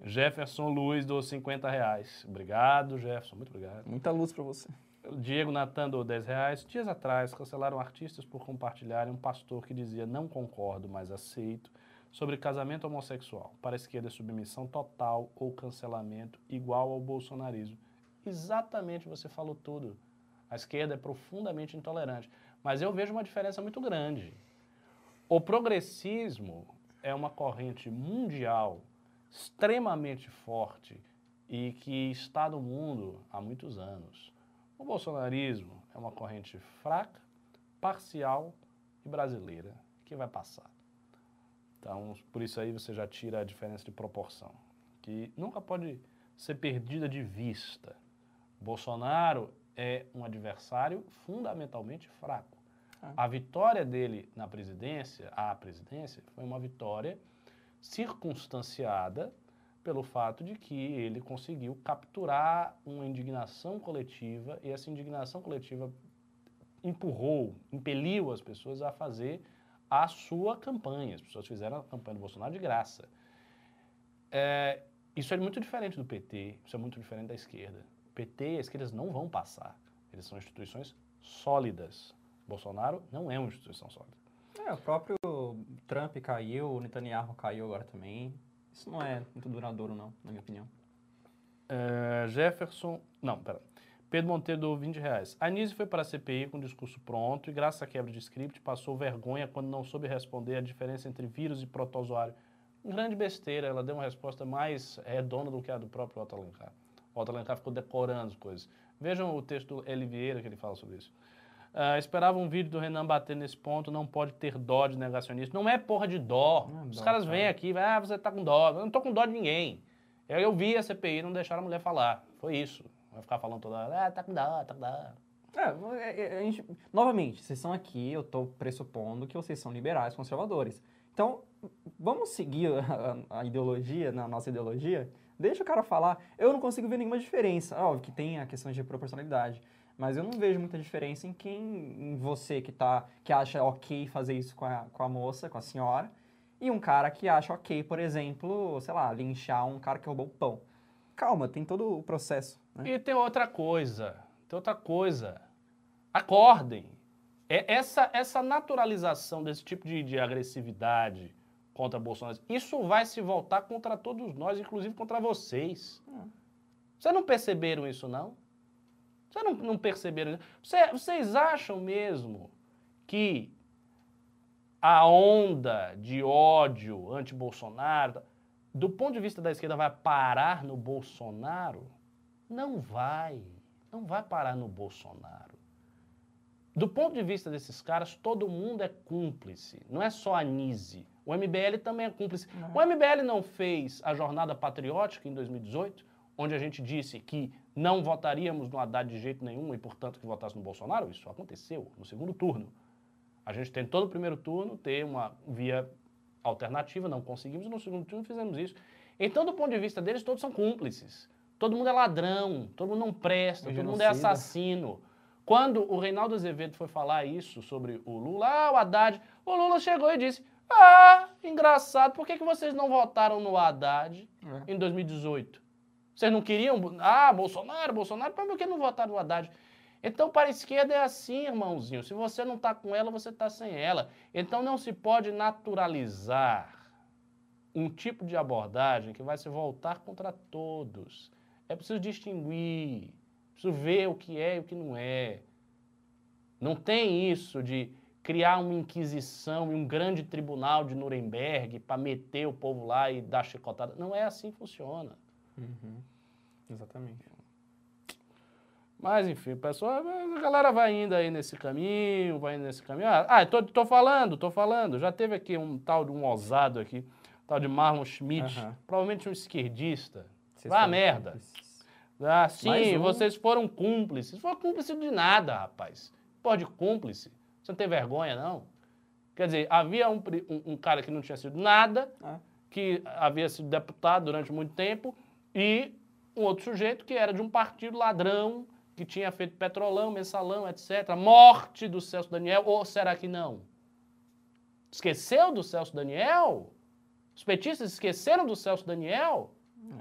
Jefferson Luiz do 50 reais. Obrigado, Jefferson. Muito obrigado. Muita luz pra você. Diego Natan do 10 reais. Dias atrás, cancelaram artistas por compartilharem um pastor que dizia não concordo, mas aceito, sobre casamento homossexual. Para a esquerda, é submissão total ou cancelamento igual ao bolsonarismo. Exatamente, você falou tudo. A esquerda é profundamente intolerante. Mas eu vejo uma diferença muito grande. O progressismo é uma corrente mundial extremamente forte e que está no mundo há muitos anos. O bolsonarismo é uma corrente fraca, parcial e brasileira que vai passar. Então, por isso aí você já tira a diferença de proporção, que nunca pode ser perdida de vista. Bolsonaro é um adversário fundamentalmente fraco. Ah. A vitória dele na presidência, a presidência, foi uma vitória circunstanciada pelo fato de que ele conseguiu capturar uma indignação coletiva e essa indignação coletiva empurrou, impeliu as pessoas a fazer a sua campanha. As pessoas fizeram a campanha do Bolsonaro de graça. É, isso é muito diferente do PT, isso é muito diferente da esquerda. O PT e a esquerda não vão passar. Eles são instituições sólidas. Bolsonaro não é uma instituição sólida. É, o próprio Trump caiu, o Netanyahu caiu agora também. Isso não é muito duradouro, não, na minha opinião. É, Jefferson. Não, pera. Pedro Monteiro deu 20 reais. A Nise foi para a CPI com o discurso pronto e, graças à quebra de script, passou vergonha quando não soube responder a diferença entre vírus e protozoário. Grande besteira, ela deu uma resposta mais redonda do que a do próprio Otto Alencar. O Otto Alencar ficou decorando as coisas. Vejam o texto do Eli Vieira que ele fala sobre isso. Ah, esperava um vídeo do Renan bater nesse ponto, não pode ter dó de negacionista. Não é porra de dó. Não é Os dó, caras cara. vêm aqui, vai, ah, você tá com dó. Eu não tô com dó de ninguém. Eu, eu vi a CPI, não deixaram a mulher falar. Foi isso. Vai ficar falando toda hora, ah, tá com dó, tá com dó. É, é, é, a gente- novamente, vocês são aqui, eu estou pressupondo que vocês são liberais, conservadores. Então, vamos seguir a, a ideologia, na nossa ideologia, deixa o cara falar. Eu não consigo ver nenhuma diferença. Óbvio que tem a questão de proporcionalidade, mas eu não vejo muita diferença em quem, em você que, tá, que acha ok fazer isso com a, com a moça, com a senhora, e um cara que acha ok, por exemplo, sei lá, linchar um cara que roubou o pão. Calma, tem todo o processo. Né? E tem outra coisa, tem outra coisa. Acordem. É essa, essa naturalização desse tipo de, de agressividade contra Bolsonaro, isso vai se voltar contra todos nós, inclusive contra vocês. Vocês não perceberam isso, não? Vocês não, não perceberam isso? Cê- vocês acham mesmo que a onda de ódio anti-Bolsonaro, do ponto de vista da esquerda, vai parar no Bolsonaro? Não vai. Não vai parar no Bolsonaro. Do ponto de vista desses caras, todo mundo é cúmplice. Não é só a Nise. O MBL também é cúmplice. O MBL não fez a jornada patriótica em 2018, onde a gente disse que não votaríamos no Haddad de jeito nenhum e, portanto, que votasse no Bolsonaro? Isso aconteceu no segundo turno. A gente tentou no primeiro turno ter uma via alternativa, não conseguimos, no segundo turno fizemos isso. Então, do ponto de vista deles, todos são cúmplices. Todo mundo é ladrão, todo mundo não presta, Um todo mundo é genocida. assassino. Quando o Reinaldo Azevedo foi falar isso sobre o Lula, ah, o Haddad, o Lula chegou e disse: Ah, engraçado, por que, que vocês não votaram no Haddad É. em 2018? Vocês não queriam? Ah, Bolsonaro, Bolsonaro, por que não votaram no Haddad? Então, para a esquerda é assim, irmãozinho. Se você não está com ela, você está sem ela. Então, não se pode naturalizar um tipo de abordagem que vai se voltar contra todos. É preciso distinguir, preciso ver o que é e o que não é. Não tem isso de criar uma inquisição e um grande tribunal de Nuremberg para meter o povo lá e dar chicotada. Não é assim que funciona. Uhum. Exatamente. Mas enfim, pessoal, a galera vai indo aí nesse caminho, vai indo nesse caminho. Ah, ah, tô, tô falando, tô falando. Já teve aqui um tal de um ousado aqui, tal de Marlon Schmidt, provavelmente um esquerdista. Vocês Vá a foram merda. cúmplices. Ah, sim, um. vocês foram cúmplices. Foram cúmplices de nada, rapaz. Pô, de cúmplice. Você não tem vergonha, não? Quer dizer, havia um, um- um cara que não tinha sido nada, Ah. que havia sido deputado durante muito tempo, e um outro sujeito que era de um partido ladrão, que tinha feito petrolão, mensalão, etc. Morte do Celso Daniel, ou será que não? Esqueceu do Celso Daniel? Os petistas esqueceram do Celso Daniel?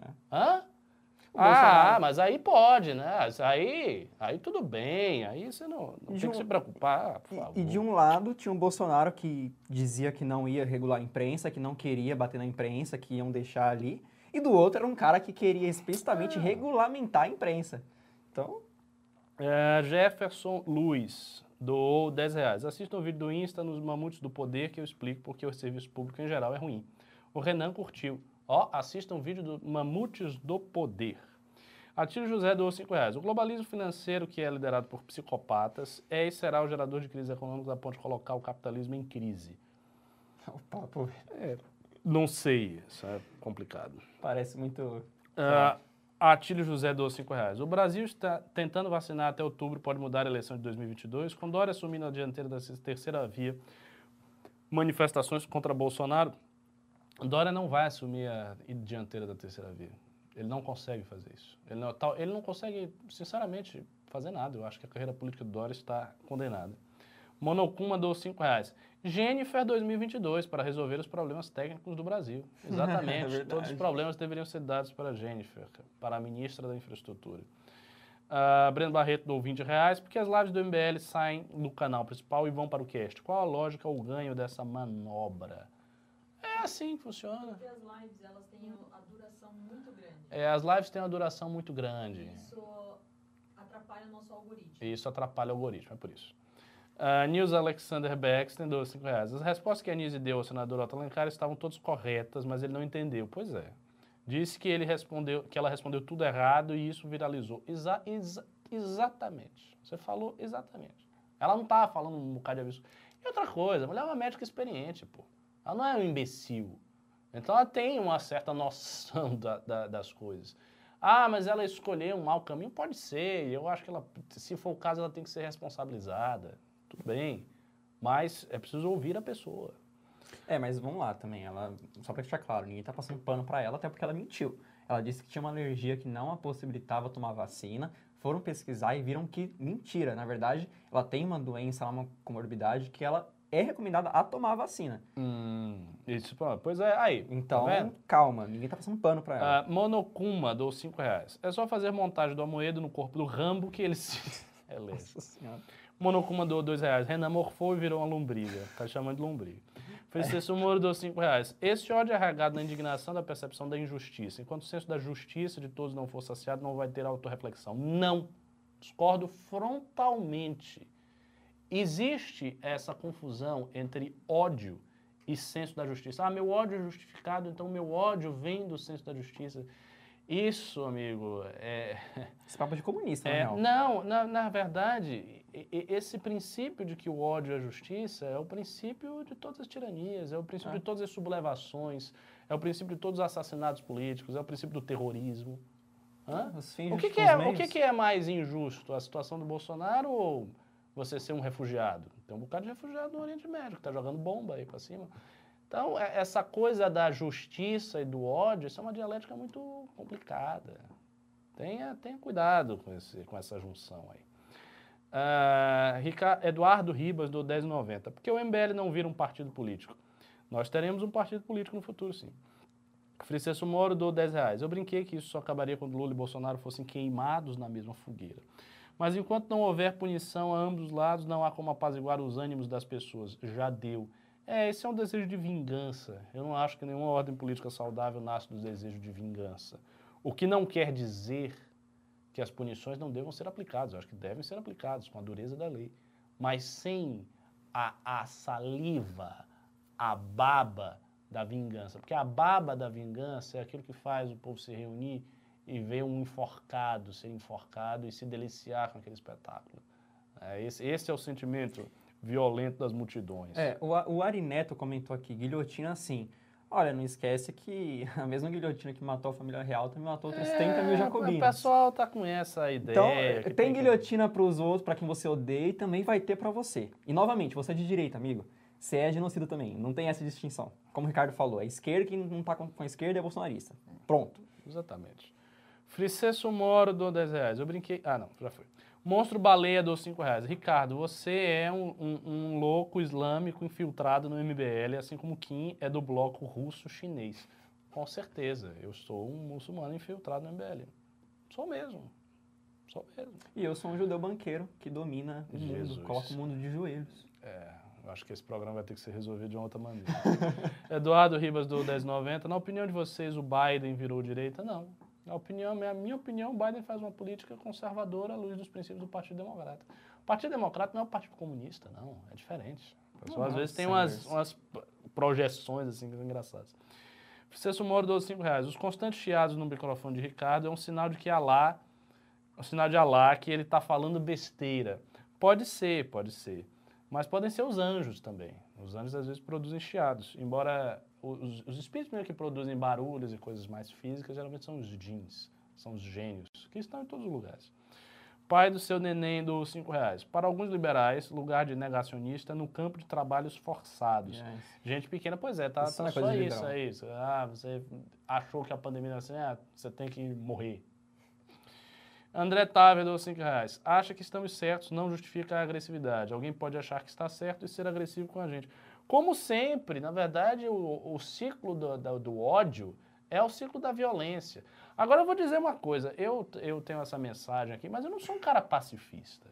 É. Hã? Ah, Bolsonaro- mas aí pode, né? Aí, aí tudo bem, aí você não, não tem um- que se preocupar, por E- favor. E, de um lado tinha o Bolsonaro que dizia que não ia regular a imprensa, que não queria bater na imprensa, que iam deixar ali. E do outro era um cara que queria explicitamente Ah. regulamentar a imprensa. Então, É, Jefferson Luiz doou 10 reais. Assista o vídeo do Insta nos Mamutes do Poder que eu explico porque o serviço público em geral é ruim. O Renan curtiu. Ó, assista um vídeo do Mamutes do Poder. Atílio José doou 5 reais. O globalismo financeiro, que é liderado por psicopatas, é e será o gerador de crise econômica a ponto de colocar o capitalismo em crise. o papo Não sei, isso é complicado. parece muito. Ah, Atílio José doou 5 reais. O Brasil está tentando vacinar até outubro, pode mudar a eleição de 2022. Com Dória assumindo a dianteira da terceira via, manifestações contra Bolsonaro, Dória não vai assumir a dianteira da terceira via. Ele não consegue fazer isso. Ele não, tal- ele não consegue, sinceramente, fazer nada. Eu acho que a carreira política do Dória está condenada. Monocum mandou 5 reais. Jennifer 2022 para resolver os problemas técnicos do Brasil. <laughs> Exatamente. verdade. Todos os problemas deveriam ser dados para a Jennifer, para a ministra da Infraestrutura. Ah, Breno Barreto dou 20 reais, porque as lives do MBL saem do canal principal e vão para o cast. Qual a lógica ou ganho dessa manobra? É assim que funciona. Porque as lives, elas têm a duração muito grande. É, as lives têm uma duração muito grande. Isso atrapalha o nosso algoritmo. E isso atrapalha o algoritmo, é por isso. Uh, Nils Alexander Beckstein deu 5 reais. As respostas que a Nise deu ao senador Otto Alencar estavam todas corretas, mas ele não entendeu. Pois é. Disse que, ele respondeu, que ela respondeu tudo errado e isso viralizou. Exa- exa- exatamente. Você falou exatamente. Ela não estava falando um bocado de aviso. E outra coisa, a mulher é uma médica experiente, pô. Ela não é um imbecil. Então ela tem uma certa noção da- da- das coisas. Ah, mas ela escolheu um mau caminho? Pode ser. Eu acho que ela, se for o caso, ela tem que ser responsabilizada. Tudo bem. Mas é preciso ouvir a pessoa. É, mas vamos lá também. Ela, só pra deixar claro, ninguém tá passando pano pra ela, até porque ela mentiu. Ela disse que tinha uma alergia que não a possibilitava tomar vacina. Foram pesquisar e viram que mentira. Na verdade, ela tem uma doença, uma comorbidade que ela é recomendada a tomar a vacina. Hum, isso, pois é. Aí, Então, tá calma, ninguém tá passando pano pra ela. Ah, Monokuma dou 5 reais. É só fazer montagem do Amoedo no corpo do Rambo que ele se... <laughs> É. Nossa senhora. Monokuma dou 2 reais. Renan morfou e virou uma lombriga. Tá chamando de lombriga. Francisco Moro dou 5 reais. Esse ódio é regado na indignação da percepção da injustiça. Enquanto o senso da justiça de todos não for saciado, não vai ter autorreflexão. Não. Discordo frontalmente. Existe essa confusão entre ódio e senso da justiça. Ah, meu ódio é justificado, então meu ódio vem do senso da justiça. Isso, amigo, é... Esse papo de comunista, É, real. não, na, na verdade, esse princípio de que o ódio é justiça é o princípio de todas as tiranias, é o princípio É. de todas as sublevações, é o princípio de todos os assassinatos políticos, é o princípio do terrorismo. Hã? Fins O que, que é, o que, que é mais injusto, a situação do Bolsonaro ou você ser um refugiado? Tem um bocado de refugiado no Oriente Médio que está jogando bomba aí para cima. Então, é- essa coisa da justiça e do ódio, isso é uma dialética muito complicada. Tenha, tenha cuidado com, esse, com essa junção aí. Rica- Eduardo Ribas, do 1090. Por que o MBL não vira um partido político? Nós teremos um partido político no futuro, sim. Francisco Moro, do 10 reais. Eu brinquei que isso só acabaria quando Lula e Bolsonaro fossem queimados na mesma fogueira. Mas enquanto não houver punição a ambos os lados, não há como apaziguar os ânimos das pessoas. Já deu. É, esse é um desejo de vingança. Eu não acho que nenhuma ordem política saudável nasce do desejo de vingança. O que não quer dizer que as punições não devam ser aplicadas. Eu acho que devem ser aplicadas com a dureza da lei. Mas sem a, a saliva, a baba da vingança. Porque a baba da vingança é aquilo que faz o povo se reunir e ver um enforcado ser enforcado e se deliciar com aquele espetáculo. É, esse, esse é o sentimento violento das multidões. É, o, o Ari Neto comentou aqui, guilhotina assim. Olha, não esquece que <laughs> a mesma guilhotina que matou a família real também matou outros 30 mil É, jacobinos. O pessoal tá com essa ideia. Então, que tem que- guilhotina para os outros, para quem você odeia, e também vai ter para você. E novamente, você é de direita, amigo. Você é genocida também. Não tem essa distinção. Como o Ricardo falou, a esquerda, quem não tá com com a esquerda é bolsonarista. Pronto. Exatamente. Fricesso Moro do 10 reais. Eu brinquei. Ah, não, já foi. Monstro Baleia do 5 reais. Ricardo, você é um, um- um louco islâmico infiltrado no MBL, assim como Kim é do bloco russo-chinês. Com certeza, eu sou um muçulmano infiltrado no MBL. Sou mesmo. Sou mesmo. E eu sou um judeu banqueiro que domina o Jesus. mundo, coloca o mundo de joelhos. É, eu acho que esse programa vai ter que ser resolvido de uma outra maneira. <laughs> Eduardo Ribas do 1090. Na opinião de vocês, o Biden virou direita? Não. Na opinião, na minha opinião, Biden faz uma política conservadora à luz dos princípios do Partido Democrata. O Partido Democrata não é o Partido Comunista, não. É diferente. O pessoal, Não, às não, vezes tem umas, umas projeções assim engraçadas. Francisco Moro, 12 5 reais. Os constantes chiados no microfone de Ricardo é um sinal de que Alá, um sinal de Alá que ele está falando besteira. Pode ser, pode ser. Mas podem ser os anjos também. Os anjos às vezes produzem chiados. Embora os, os espíritos mesmo que produzem barulhos e coisas mais físicas, geralmente são os jeans. são os gênios, que estão em todos os lugares. Pai do seu neném dos cinco reais. Para alguns liberais, lugar de negacionista no campo de trabalhos forçados. Yes. Gente pequena, pois é, tá, Isso tá é só isso, é isso. Ah, você achou que a pandemia era assim, ah, você tem que morrer. André Taver dos 5 reais. Acha que estamos certos, não justifica a agressividade. Alguém pode achar que está certo e ser agressivo com a gente. Como sempre, na verdade, o, o ciclo do, do- do ódio é o ciclo da violência. Agora eu vou dizer uma coisa, eu, eu tenho essa mensagem aqui, mas eu não sou um cara pacifista.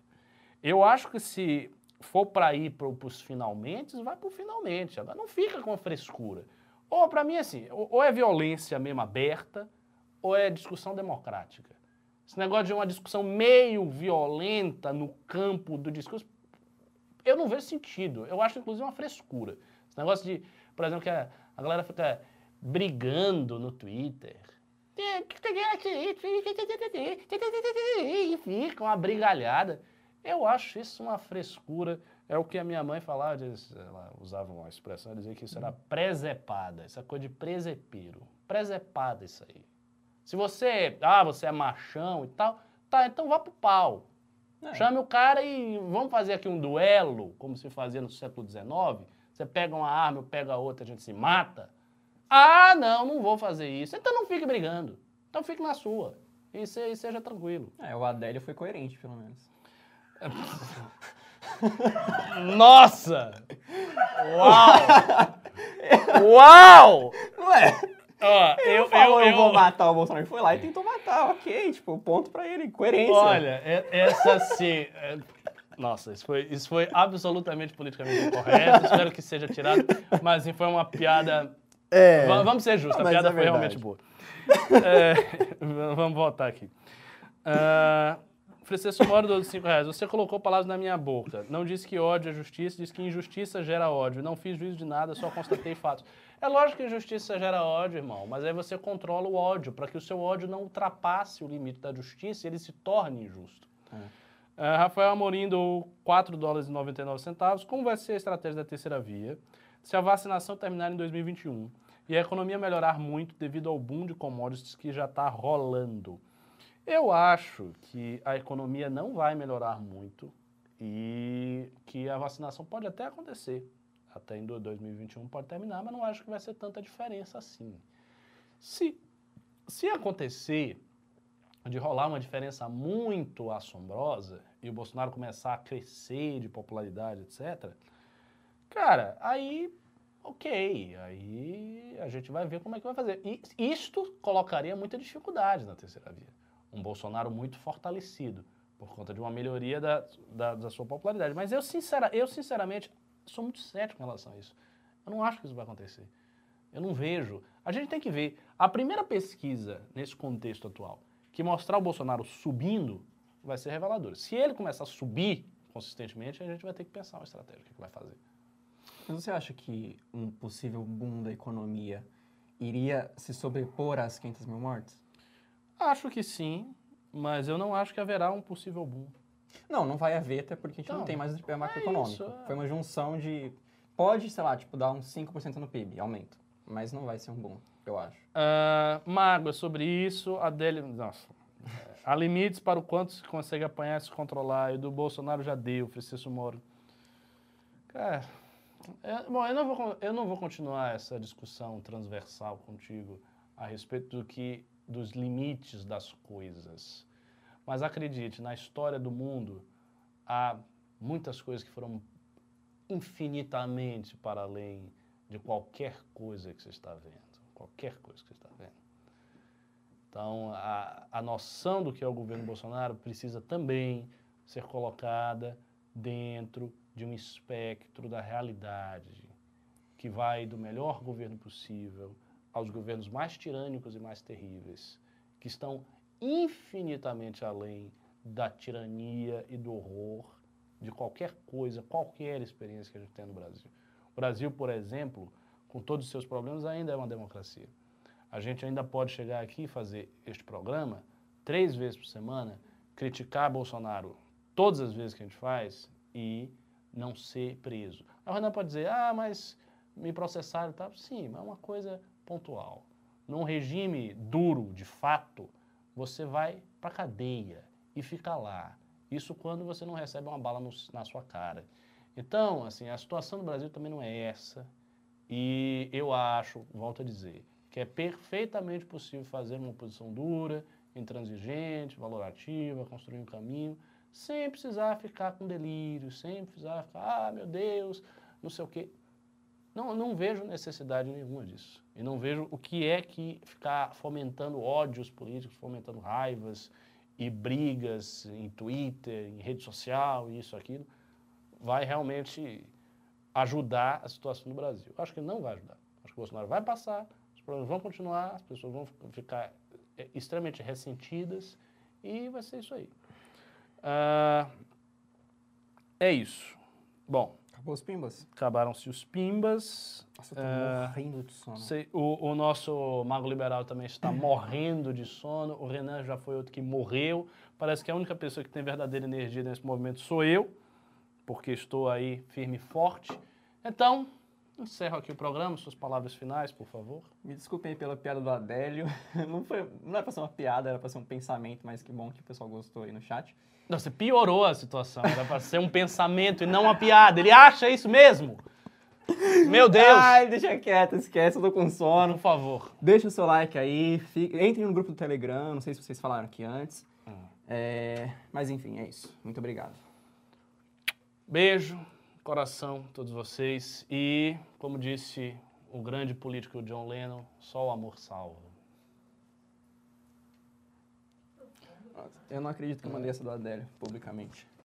Eu acho que se for para ir para os finalmente, vai para o finalmente. Agora não fica com a frescura. Ou para mim assim, ou, ou é violência mesmo aberta, ou é discussão democrática. Esse negócio de uma discussão meio violenta no campo do discurso, eu não vejo sentido. Eu acho, inclusive, uma frescura. Esse negócio de, por exemplo, que a, a galera fica brigando no Twitter. E fica uma brigalhada. Eu acho isso uma frescura. É o que a minha mãe falava, ela usava uma expressão, dizia que isso era presepada, essa coisa de presepeiro. Presepada isso aí. Se você, ah, você é machão e tal, tá, então vá pro pau. É. Chame o cara e vamos fazer aqui um duelo, como se fazia no século XIX. Você pega uma arma, eu pego a outra, a gente se mata. Ah, não, não vou fazer isso. Então não fique brigando. Então fique na sua. E, se- e seja tranquilo. É, o Adélio foi coerente, pelo menos. <laughs> Nossa! Uau! <laughs> Uau! Não é? Ó, eu, Falou, eu, eu, vou eu, matar o Bolsonaro. Ele foi lá e tentou matar, ok. Tipo, ponto pra ele. Coerência. Olha, essa sim. é- Nossa, isso foi, isso foi absolutamente politicamente incorreto. Espero que seja tirado. Mas assim, foi uma piada. É. Va- Vamos ser justos, a piada é foi realmente boa. É, vamos voltar aqui. Uh, Francisco Moro, 12 5 reais. Você colocou palavras na minha boca. Não disse que ódio é justiça, disse que injustiça gera ódio. Não fiz juízo de nada, só constatei fatos. É lógico que injustiça gera ódio, irmão, mas aí você controla o ódio, para que o seu ódio não ultrapasse o limite da justiça e ele se torne injusto. Ah, Rafael Amorim do 4 dólares e 99 centavos. Como vai ser a estratégia da terceira via se a vacinação terminar em 2021 e a economia melhorar muito devido ao boom de commodities que já está rolando? Eu acho que a economia não vai melhorar muito e que a vacinação pode até acontecer. Até em do- 2021 pode terminar, mas não acho que vai ser tanta diferença assim. Se, se acontecer de rolar uma diferença muito assombrosa e o Bolsonaro começar a crescer de popularidade, etc., cara, aí, ok, aí a gente vai ver como é que vai fazer. E isto colocaria muita dificuldade na terceira via. Um Bolsonaro muito fortalecido por conta de uma melhoria da, da, da sua popularidade. Mas eu, sincera, eu, sinceramente, sou muito cético em relação a isso. Eu não acho que isso vai acontecer. Eu não vejo. A gente tem que ver. A primeira pesquisa nesse contexto atual que mostrar o Bolsonaro subindo vai ser reveladora. Se ele começar a subir consistentemente, a gente vai ter que pensar uma estratégia, o que que vai fazer. Mas você acha que um possível boom da economia iria se sobrepor às 500 mil mortes? Acho que sim, mas eu não acho que haverá um possível boom. Não, não vai haver, até porque a gente Então, não tem mais o macroeconômico. isso, é. Foi uma junção de... Pode, sei lá, tipo, dar uns 5% no PIB, aumento. Mas não vai ser um boom, eu acho. Ah, mágoa sobre isso, a dele. Nossa. É, Há limites para o quanto se consegue apanhar e se controlar. E do Bolsonaro já deu, Francisco Moro. Cara, é, bom, eu não, vou, eu não vou continuar essa discussão transversal contigo a respeito do que, dos limites das coisas. Mas acredite, na história do mundo há muitas coisas que foram infinitamente para além de qualquer coisa que você está vendo. Qualquer coisa que você está vendo. Então, a, a noção do que é o governo Bolsonaro precisa também ser colocada dentro de um espectro da realidade, que vai do melhor governo possível aos governos mais tirânicos e mais terríveis, que estão infinitamente além da tirania e do horror de qualquer coisa, qualquer experiência que a gente tem no Brasil. O Brasil, por exemplo, com todos os seus problemas, ainda é uma democracia. A gente ainda pode chegar aqui e fazer este programa três vezes por semana, criticar Bolsonaro todas as vezes que a gente faz e não ser preso. A Renan pode dizer, ah, mas me processaram e tal. Sim, mas é uma coisa pontual. Num regime duro, de fato, você vai para cadeia e fica lá. Isso quando você não recebe uma bala no- na sua cara. Então, assim, a situação do Brasil também não é essa. E eu acho, volto a dizer, que é perfeitamente possível fazer uma oposição dura, intransigente, valorativa, construir um caminho, sem precisar ficar com delírio, sem precisar ficar, ah, meu Deus, não sei o quê. Não, não vejo necessidade nenhuma disso. E não vejo o que é que ficar fomentando ódios políticos, fomentando raivas e brigas em Twitter, em rede social, isso, aquilo, vai realmente ajudar a situação no Brasil. Acho que não vai ajudar. Acho que o Bolsonaro vai passar, os problemas vão continuar, as pessoas vão ficar é, extremamente ressentidas e vai ser isso aí. Ah, é isso. Bom, Acabou os pimbas? acabaram-se os pimbas. Nossa, eu tô É, morrendo de sono. Sei- o, o nosso Mago Liberal também está <laughs> morrendo de sono. O Renan já foi outro que morreu. Parece que a única pessoa que tem verdadeira energia nesse movimento sou eu, porque estou aí firme e forte. Então, encerro aqui o programa. Suas palavras finais, por favor. Me desculpem pela piada do Adélio. <laughs> Não, foi, não era pra ser uma piada, era pra ser um pensamento, mas que bom que o pessoal gostou aí no chat. Não, você piorou a situação. Era para ser um pensamento e não uma piada. Ele acha isso mesmo? Meu Deus! Ai, deixa quieto, esquece, eu tô com sono. Por favor. Deixa o seu like aí, fique, entrem no grupo do Telegram, não sei se vocês falaram aqui antes. É, mas enfim, é isso. Muito obrigado. Beijo, coração, todos vocês. E, como disse o grande político John Lennon, só o amor salva. Eu não acredito que eu mandei essa do Adélio publicamente.